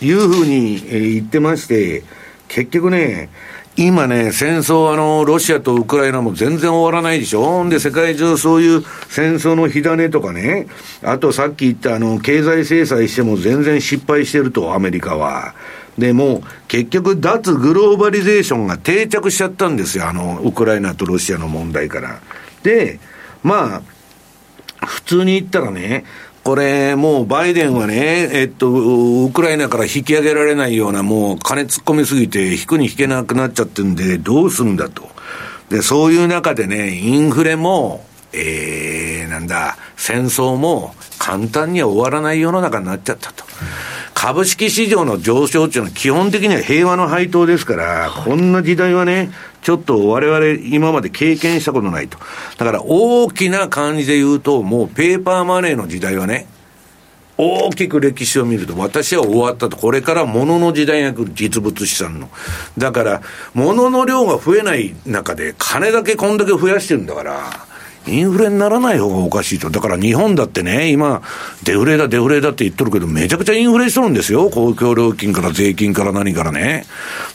いうふうに、言ってまして、結局ね、今ね、戦争、あの、ロシアとウクライナも全然終わらないでしょ。で、世界中そういう戦争の火種とかね、あとさっき言ったあの、経済制裁しても全然失敗してると、アメリカは。でも、結局、脱グローバリゼーションが定着しちゃったんですよ、あの、ウクライナとロシアの問題から。で、まあ、普通に言ったらね、これ、もうバイデンはね、えっと、ウクライナから引き上げられないような、もう金突っ込みすぎて、引くに引けなくなっちゃってるんで、どうするんだと。で、そういう中でね、インフレも、えー、なんだ、戦争も簡単には終わらない世の中になっちゃったと。株式市場の上昇っていうのは基本的には平和の配当ですから、こんな時代はね、ちょっと我々今まで経験したことないと。だから大きな感じで言うと、もうペーパーマネーの時代はね、大きく歴史を見ると、私は終わったと。これから物の時代が来る、実物資産の。だから、物の量が増えない中で、金だけこんだけ増やしてるんだから、インフレにならない方がおかしいと。だから日本だってね、今、デフレだ、デフレだって言っとるけど、めちゃくちゃインフレしとるんですよ。公共料金から税金から何からね。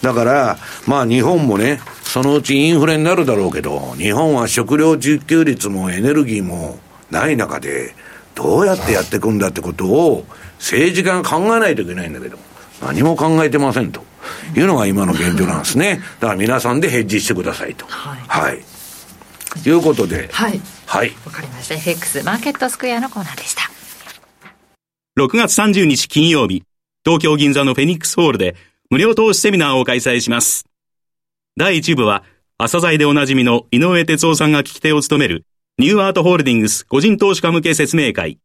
だから、まあ日本もね、そのうちインフレになるだろうけど、日本は食料自給率もエネルギーもない中で、どうやってやっていくんだってことを、政治家が考えないといけないんだけど、何も考えてませんというのが今の現状なんですね。だから皆さんでヘッジしてくださいと。はい、はいということで。はい。はい。わかりました。FX マーケットスクエアのコーナーでした。6月30日金曜日、東京銀座のフェニックスホールで無料投資セミナーを開催します。第1部は、朝鮮でおなじみの井上哲夫さんが聞き手を務めるニューアートホールディングス個人投資家向け説明会。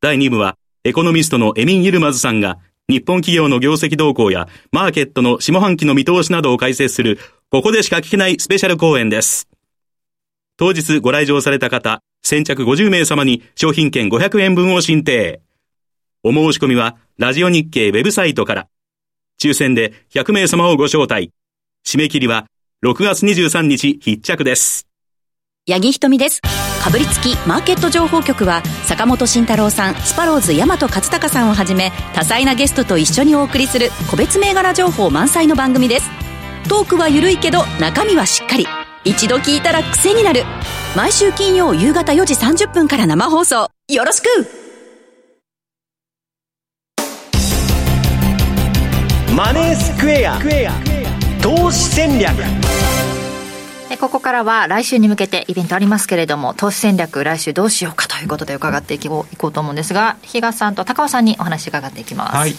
第2部は、エコノミストのエミン・ユルマズさんが日本企業の業績動向やマーケットの下半期の見通しなどを解説する、ここでしか聞けないスペシャル講演です。当日ご来場された方、先着50名様に商品券500円分を申請。お申し込みは、ラジオ日経ウェブサイトから。抽選で100名様をご招待。締め切りは6月23日必着です。八木ひとみです。かぶりつきマーケット情報局は坂本慎太郎さん、スパローズ大和勝孝さんをはじめ多彩なゲストと一緒にお送りする個別銘柄情報満載の番組です。トークは緩いけど中身はしっかり。一度聞いたら癖になる。毎週金曜夕方4時30分から生放送。よろしくマネースクエア投資戦略えここからは来週に向けてイベントありますけれども投資戦略来週どうしようかということで伺っていこういこうと思うんですが比嘉さんと高尾さんにお話伺っていきます。はい。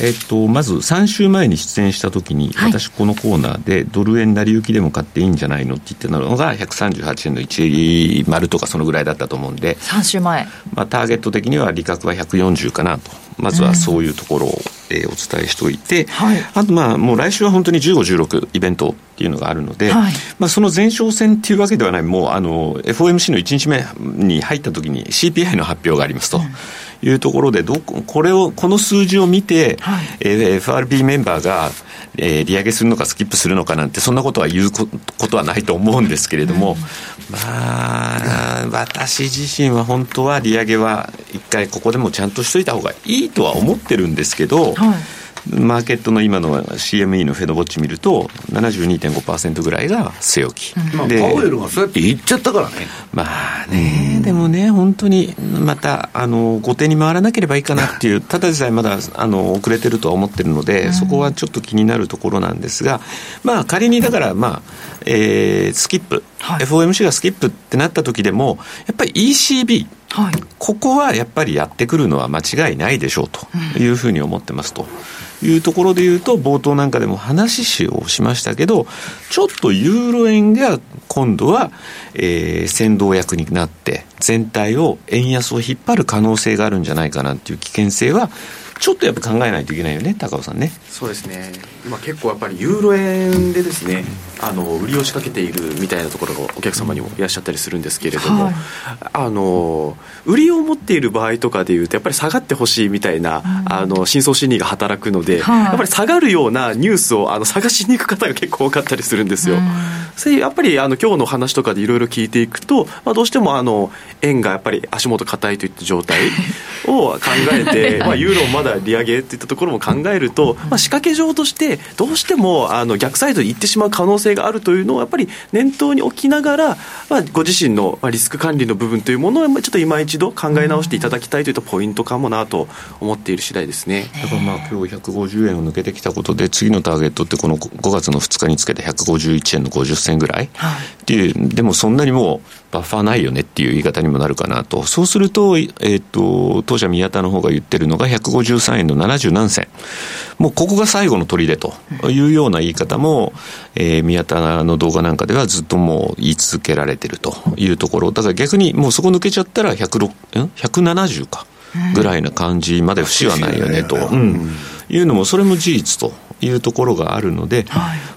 えっと、まず3週前に出演したときに、はい。私このコーナーでドル円成り行きでも買っていいんじゃないのって言ってたのが138円の1丸とかそのぐらいだったと思うんで、3週前まあ、ターゲット的には利確は140かなと。まずはそういうところを、えーお伝えして。おい。て、あとまあもう来週は本当に15、16イベントっていうのがあるので、はい。まあ、その前哨戦っていうわけではない、もうあの FOMC の1日目に入った時に CPI の発表がありますと。いうところでどここれをこの数字を見て、えー FRB メンバーが、えー利上げするのかスキップするのかなんてそんなことは言うこことはないと思うんですけれども、まあ私自身は本当は利上げは一回ここでもちゃんとしといた方がいいとは思ってるんですけど、マーケットの今の CME のフェドウォッチ見ると72.5%ぐらいが据え置き、まあ、パでウエルがそうやって言っちゃったからね。まあね、でもね、本当にまたあの後手に回らなければいいかなっていう、ただでさえまだあの遅れてるとは思ってるので、そこはちょっと気になるところなんですが、まあ、仮にだから、まあえースキップ、FOMC がスキップってなった時でも、やっぱり ECB、ここはやっぱりやってくるのは間違いないでしょうというふうに思ってますと。いうところで言うと、冒頭なんかでも話をしましたけど、ちょっとユーロ円が今度は、えー先導役になって、全体を円安を引っ張る可能性があるんじゃないかなっていう危険性は、ちょっとやっぱ考えないといけないよね、高尾さんね。そうですね。今結構やっぱりユーロ円でですねあの売りを仕掛けているみたいなところがお客様にもいらっしゃったりするんですけれども、はい。あの売りを持っている場合とかでいうとやっぱり下がってほしいみたいな、あの深層心理が働くので、はい。やっぱり下がるようなニュースをあの探しに行く方が結構多かったりするんですよ。それやっぱりあの今日の話とかでいろいろ聞いていくと、まあ、どうしてもあの円がやっぱり足元硬いといった状態を考えて、まあ、ユーロもまだ利上げといったところも考えると、まあ、仕掛け上としてどうしてもあの逆サイドに行ってしまう可能性があるというのをやっぱり念頭に置きながら、まあ、ご自身のまあリスク管理の部分というものをまあちょっと今一度考え直していただきたいといったポイントかもなと思っている次第ですね。だからまあ今日150円を抜けてきたことで、次のターゲットってこの5月の2日につけて151円の50銭ぐらいっていう、でもそんなにもうバッファーないよねっていう言い方にもなるかなと。そうすると、えっ、と、当社宮田の方が言ってるのが153円の70何銭。もうここが最後の砦というような言い方も、えー宮田の動画なんかではずっともう言い続けられてるというところ。だから逆にもうそこ抜けちゃったら106、ん ?170 か。ぐらいな感じまで節はないよねと、うんいうのもそれも事実というところがあるので、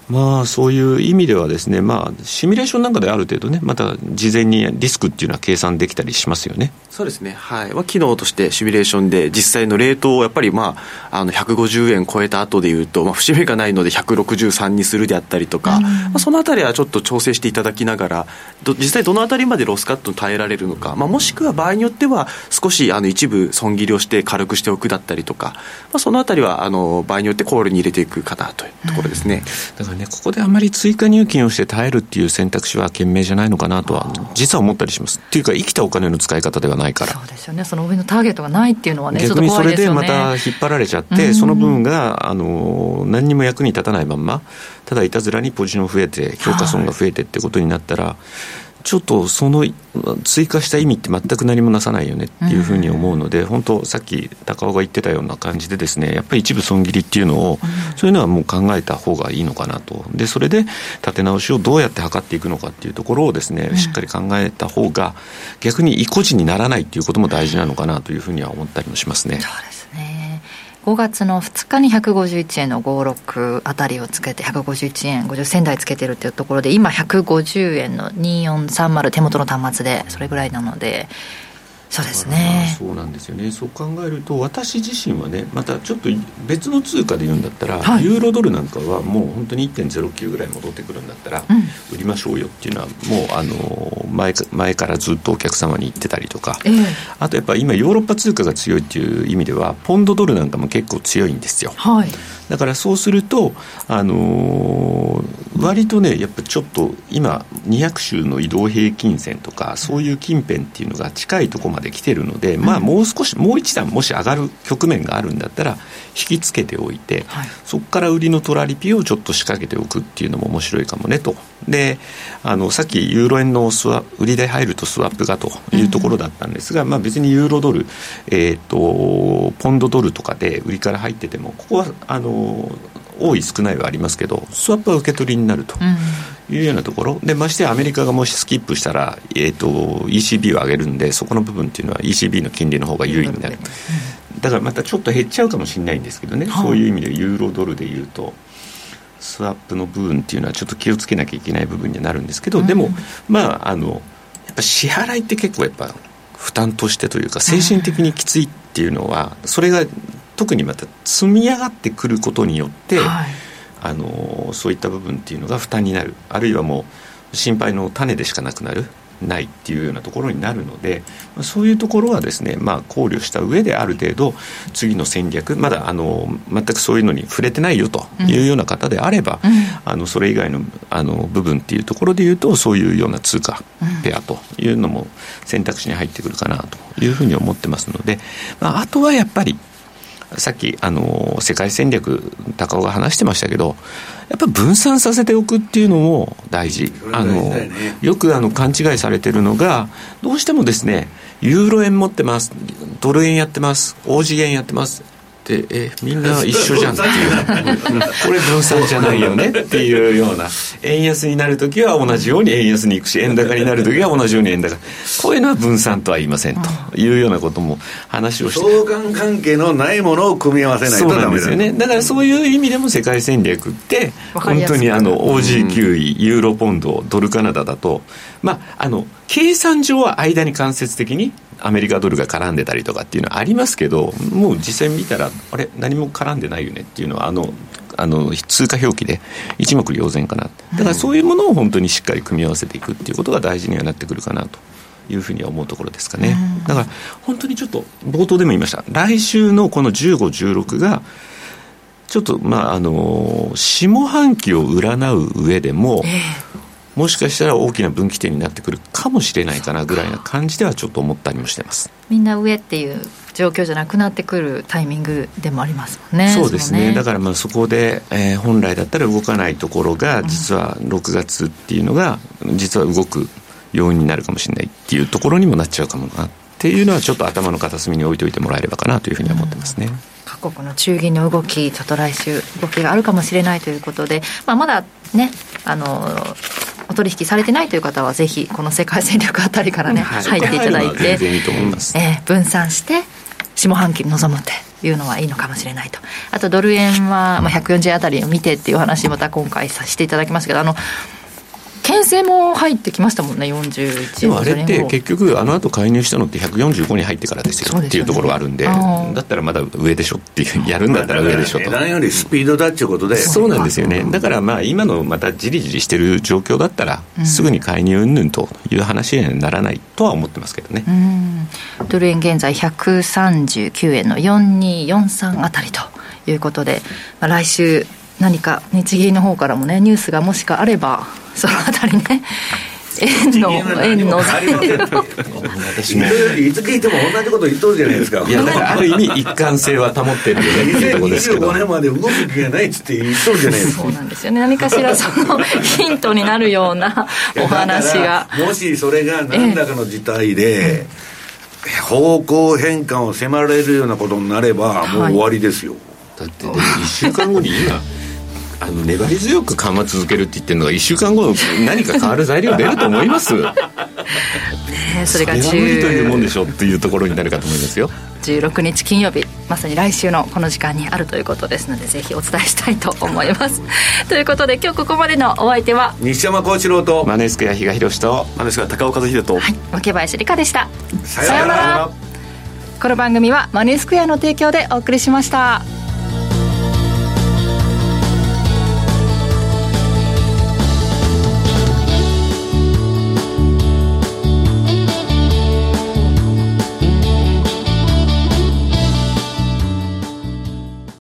まあそういう意味ではですねまあシミュレーションなんかである程度ねまた事前にリスクっていうのは計算できたりしますよね。そうですね、はい。まあ、機能としてシミュレーションで実際のレートをやっぱり、まあ、あの150円超えた後でいうと、まあ、節目がないので163にするであったりとか、まあ、そのあたりはちょっと調整していただきながらど実際どのあたりまでロスカットに耐えられるのか、まあ、もしくは場合によっては少しあの一部損切りをして軽くしておくだったりとか、まあ、そのあたりはあの場合によってコールに入れていくかなというところですね。だからねここであまり追加入金をして耐えるっていう選択肢は賢明じゃないのかなとは実は思ったりします。っていうか生きたお金の使い方ではないから。そうですよね。その上のターゲットがないっていうのはね逆にそれでまた引っ張られちゃって、うん。その分があの何にも役に立たないまんまただいたずらにポジション増えて評価損が増えてってことになったら、ちょっとその追加した意味って全く何もなさないよねっていうふうに思うので、本当さっき高尾が言ってたような感じでですねやっぱり一部損切りっていうのを、そういうのはもう考えた方がいいのかなと。でそれで立て直しをどうやって測っていくのかっていうところをですね、しっかり考えた方が逆に意固地にならないっていうことも大事なのかなというふうには思ったりもしますね。5月の2日に151円の56あたりをつけて151円50銭台つけてるっていうところで今150円の2430手元の端末でそれぐらいなのでそうですね。そうなんですよね。そう考えると私自身はねまたちょっと別の通貨で言うんだったら、はい。ユーロドルなんかはもう本当に1.09ぐらい戻ってくるんだったら、うん。売りましょうよっていうのはもうあの前か前からずっとお客様に言ってたりとか、ええ。あとやっぱ今ヨーロッパ通貨が強いっていう意味ではポンドドルなんかも結構強いんですよ。はいだからそうすると、あのー割とねやっぱちょっと今200州の移動平均線とかそういう近辺っていうのが近いところまで来てるので、まあもう少しもう一段もし上がる局面があるんだったら引きつけておいて、そこから売りのトラリピをちょっと仕掛けておくっていうのも面白いかもねと。であのさっきユーロ円のスワ売りで入るとスワップがというところだったんですが、まあ、別にユーロドル、えー、とポンドドルとかで売りから入っててもここはあの多い少ないはありますけどスワップは受け取りになるというようなところ。でましてやアメリカがもしスキップしたら、えー、と ECB を上げるんでそこの部分っていうのは ECB の金利の方が優位になる。だからまたちょっと減っちゃうかもしれないんですけどね、はい。そういう意味でユーロドルでいうとスワップの部分っていうのはちょっと気をつけなきゃいけない部分にはなるんですけど、でもまああのやっぱ支払いって結構やっぱ負担としてというか精神的にきついっていうのはそれが特にまた積み上がってくることによって、あのそういった部分っていうのが負担になる。あるいはもう心配の種でしかなくなるないっていうようなところになるのでまあそういうところはですね、まあ、考慮した上である程度次の戦略まだあの全くそういうのに触れてないよというような方であれば、あのそれ以外のあの部分っていうところでいうとそういうような通貨ペアというのも選択肢に入ってくるかなというふうに思ってますので、まあ、あとはやっぱりさっきあの世界戦略高尾が話してましたけどやっぱ分散させておくっていうのも大事。あのよくあの勘違いされてるのがどうしてもですねユーロ円持ってますドル円やってますオージ円やってますってえみんな一緒じゃんっていう。これ分散じゃないよねっていうような。円安になるときは同じように円安に行くし円高になるときは同じように円高。こういうのは分散とは言いませんというようなことも話をして。相関関係のないものを組み合わせないとそうなダメですよね。だからそういう意味でも世界戦略って本当にあの OG9 位ユーロポンドドルカナダだとまああの計算上は間に間接的にアメリカドルが絡んでたりとかっていうのはありますけどもう実際見たらあれ何も絡んでないよねっていうのはあのあの通貨表記で一目瞭然かなだからそういうものを本当にしっかり組み合わせていくっていうことが大事にはなってくるかなというふうには思うところですかね、だから本当にちょっと冒頭でも言いました。来週のこの1516がちょっとまああの下半期を占う上でも、もしかしたら大きな分岐点になってくるかもしれないかなぐらいな感じではちょっと思ったりもしてます。みんな上っていう状況じゃなくなってくるタイミングでもありますもんねそうですね。のだからまあそこで、えー本来だったら動かないところが実は6月っていうのが実は動く要因になるかもしれないっていうところにもなっちゃうかもなっていうのはちょっと頭の片隅に置いておいてもらえればかなというふうには思ってますね、各国の中銀の動きちょっと来週動きがあるかもしれないということで、まあ、まだねあのお取引されてないという方はぜひこの世界戦略あたりからね、はい。入っていただいてえー分散して下半期に臨むというのはいいのかもしれないと。あとドル円は、まあ、140円あたりを見てっていう話また今回させていただきますけどあの牽制も入ってきましたもんね41円でもあれって結局あの後介入したのって145に入ってからですよっていうところがあるんで。だったらまだ上でしょっていう やるんだったら上でしょと。値段よりスピードだっていうことで。そうなんですよね。だからまあ今のまたじりじりしてる状況だったらすぐに介入云々という話にはならないとは思ってますけどね。うん。ドル円現在139円の4243あたりということで、まあ、来週何か日銀の方からもねニュースがもしかあればそのあたりね 円の円の私も いつ聞いても同じこと言っとるじゃないですか。いやだからある意味一貫性は保ってるよねっていうところですけど2025年まで動く気がないっつって言っとるじゃないですか。そうなんですよね。何かしらそのヒントになるようなお話が。もしそれが何らかの事態で、方向変換を迫られるようなことになればもう終わりですよ、だってでも1週間後に今あの粘り強く緩和続けるって言ってるのが1週間後何か変わる材料出ると思います？ねそれがそれは無理というもん10でしょっていうところになるかと思いますよ。16日金曜日まさに来週のこの時間にあるということですのでぜひお伝えしたいと思います。ということで今日ここまでのお相手は西山幸四郎とマネースクエア比嘉宏とマネースクエア高岡和秀と、はい、若林理香でした。さようなら。この番組はマネースクエアの提供でお送りしました。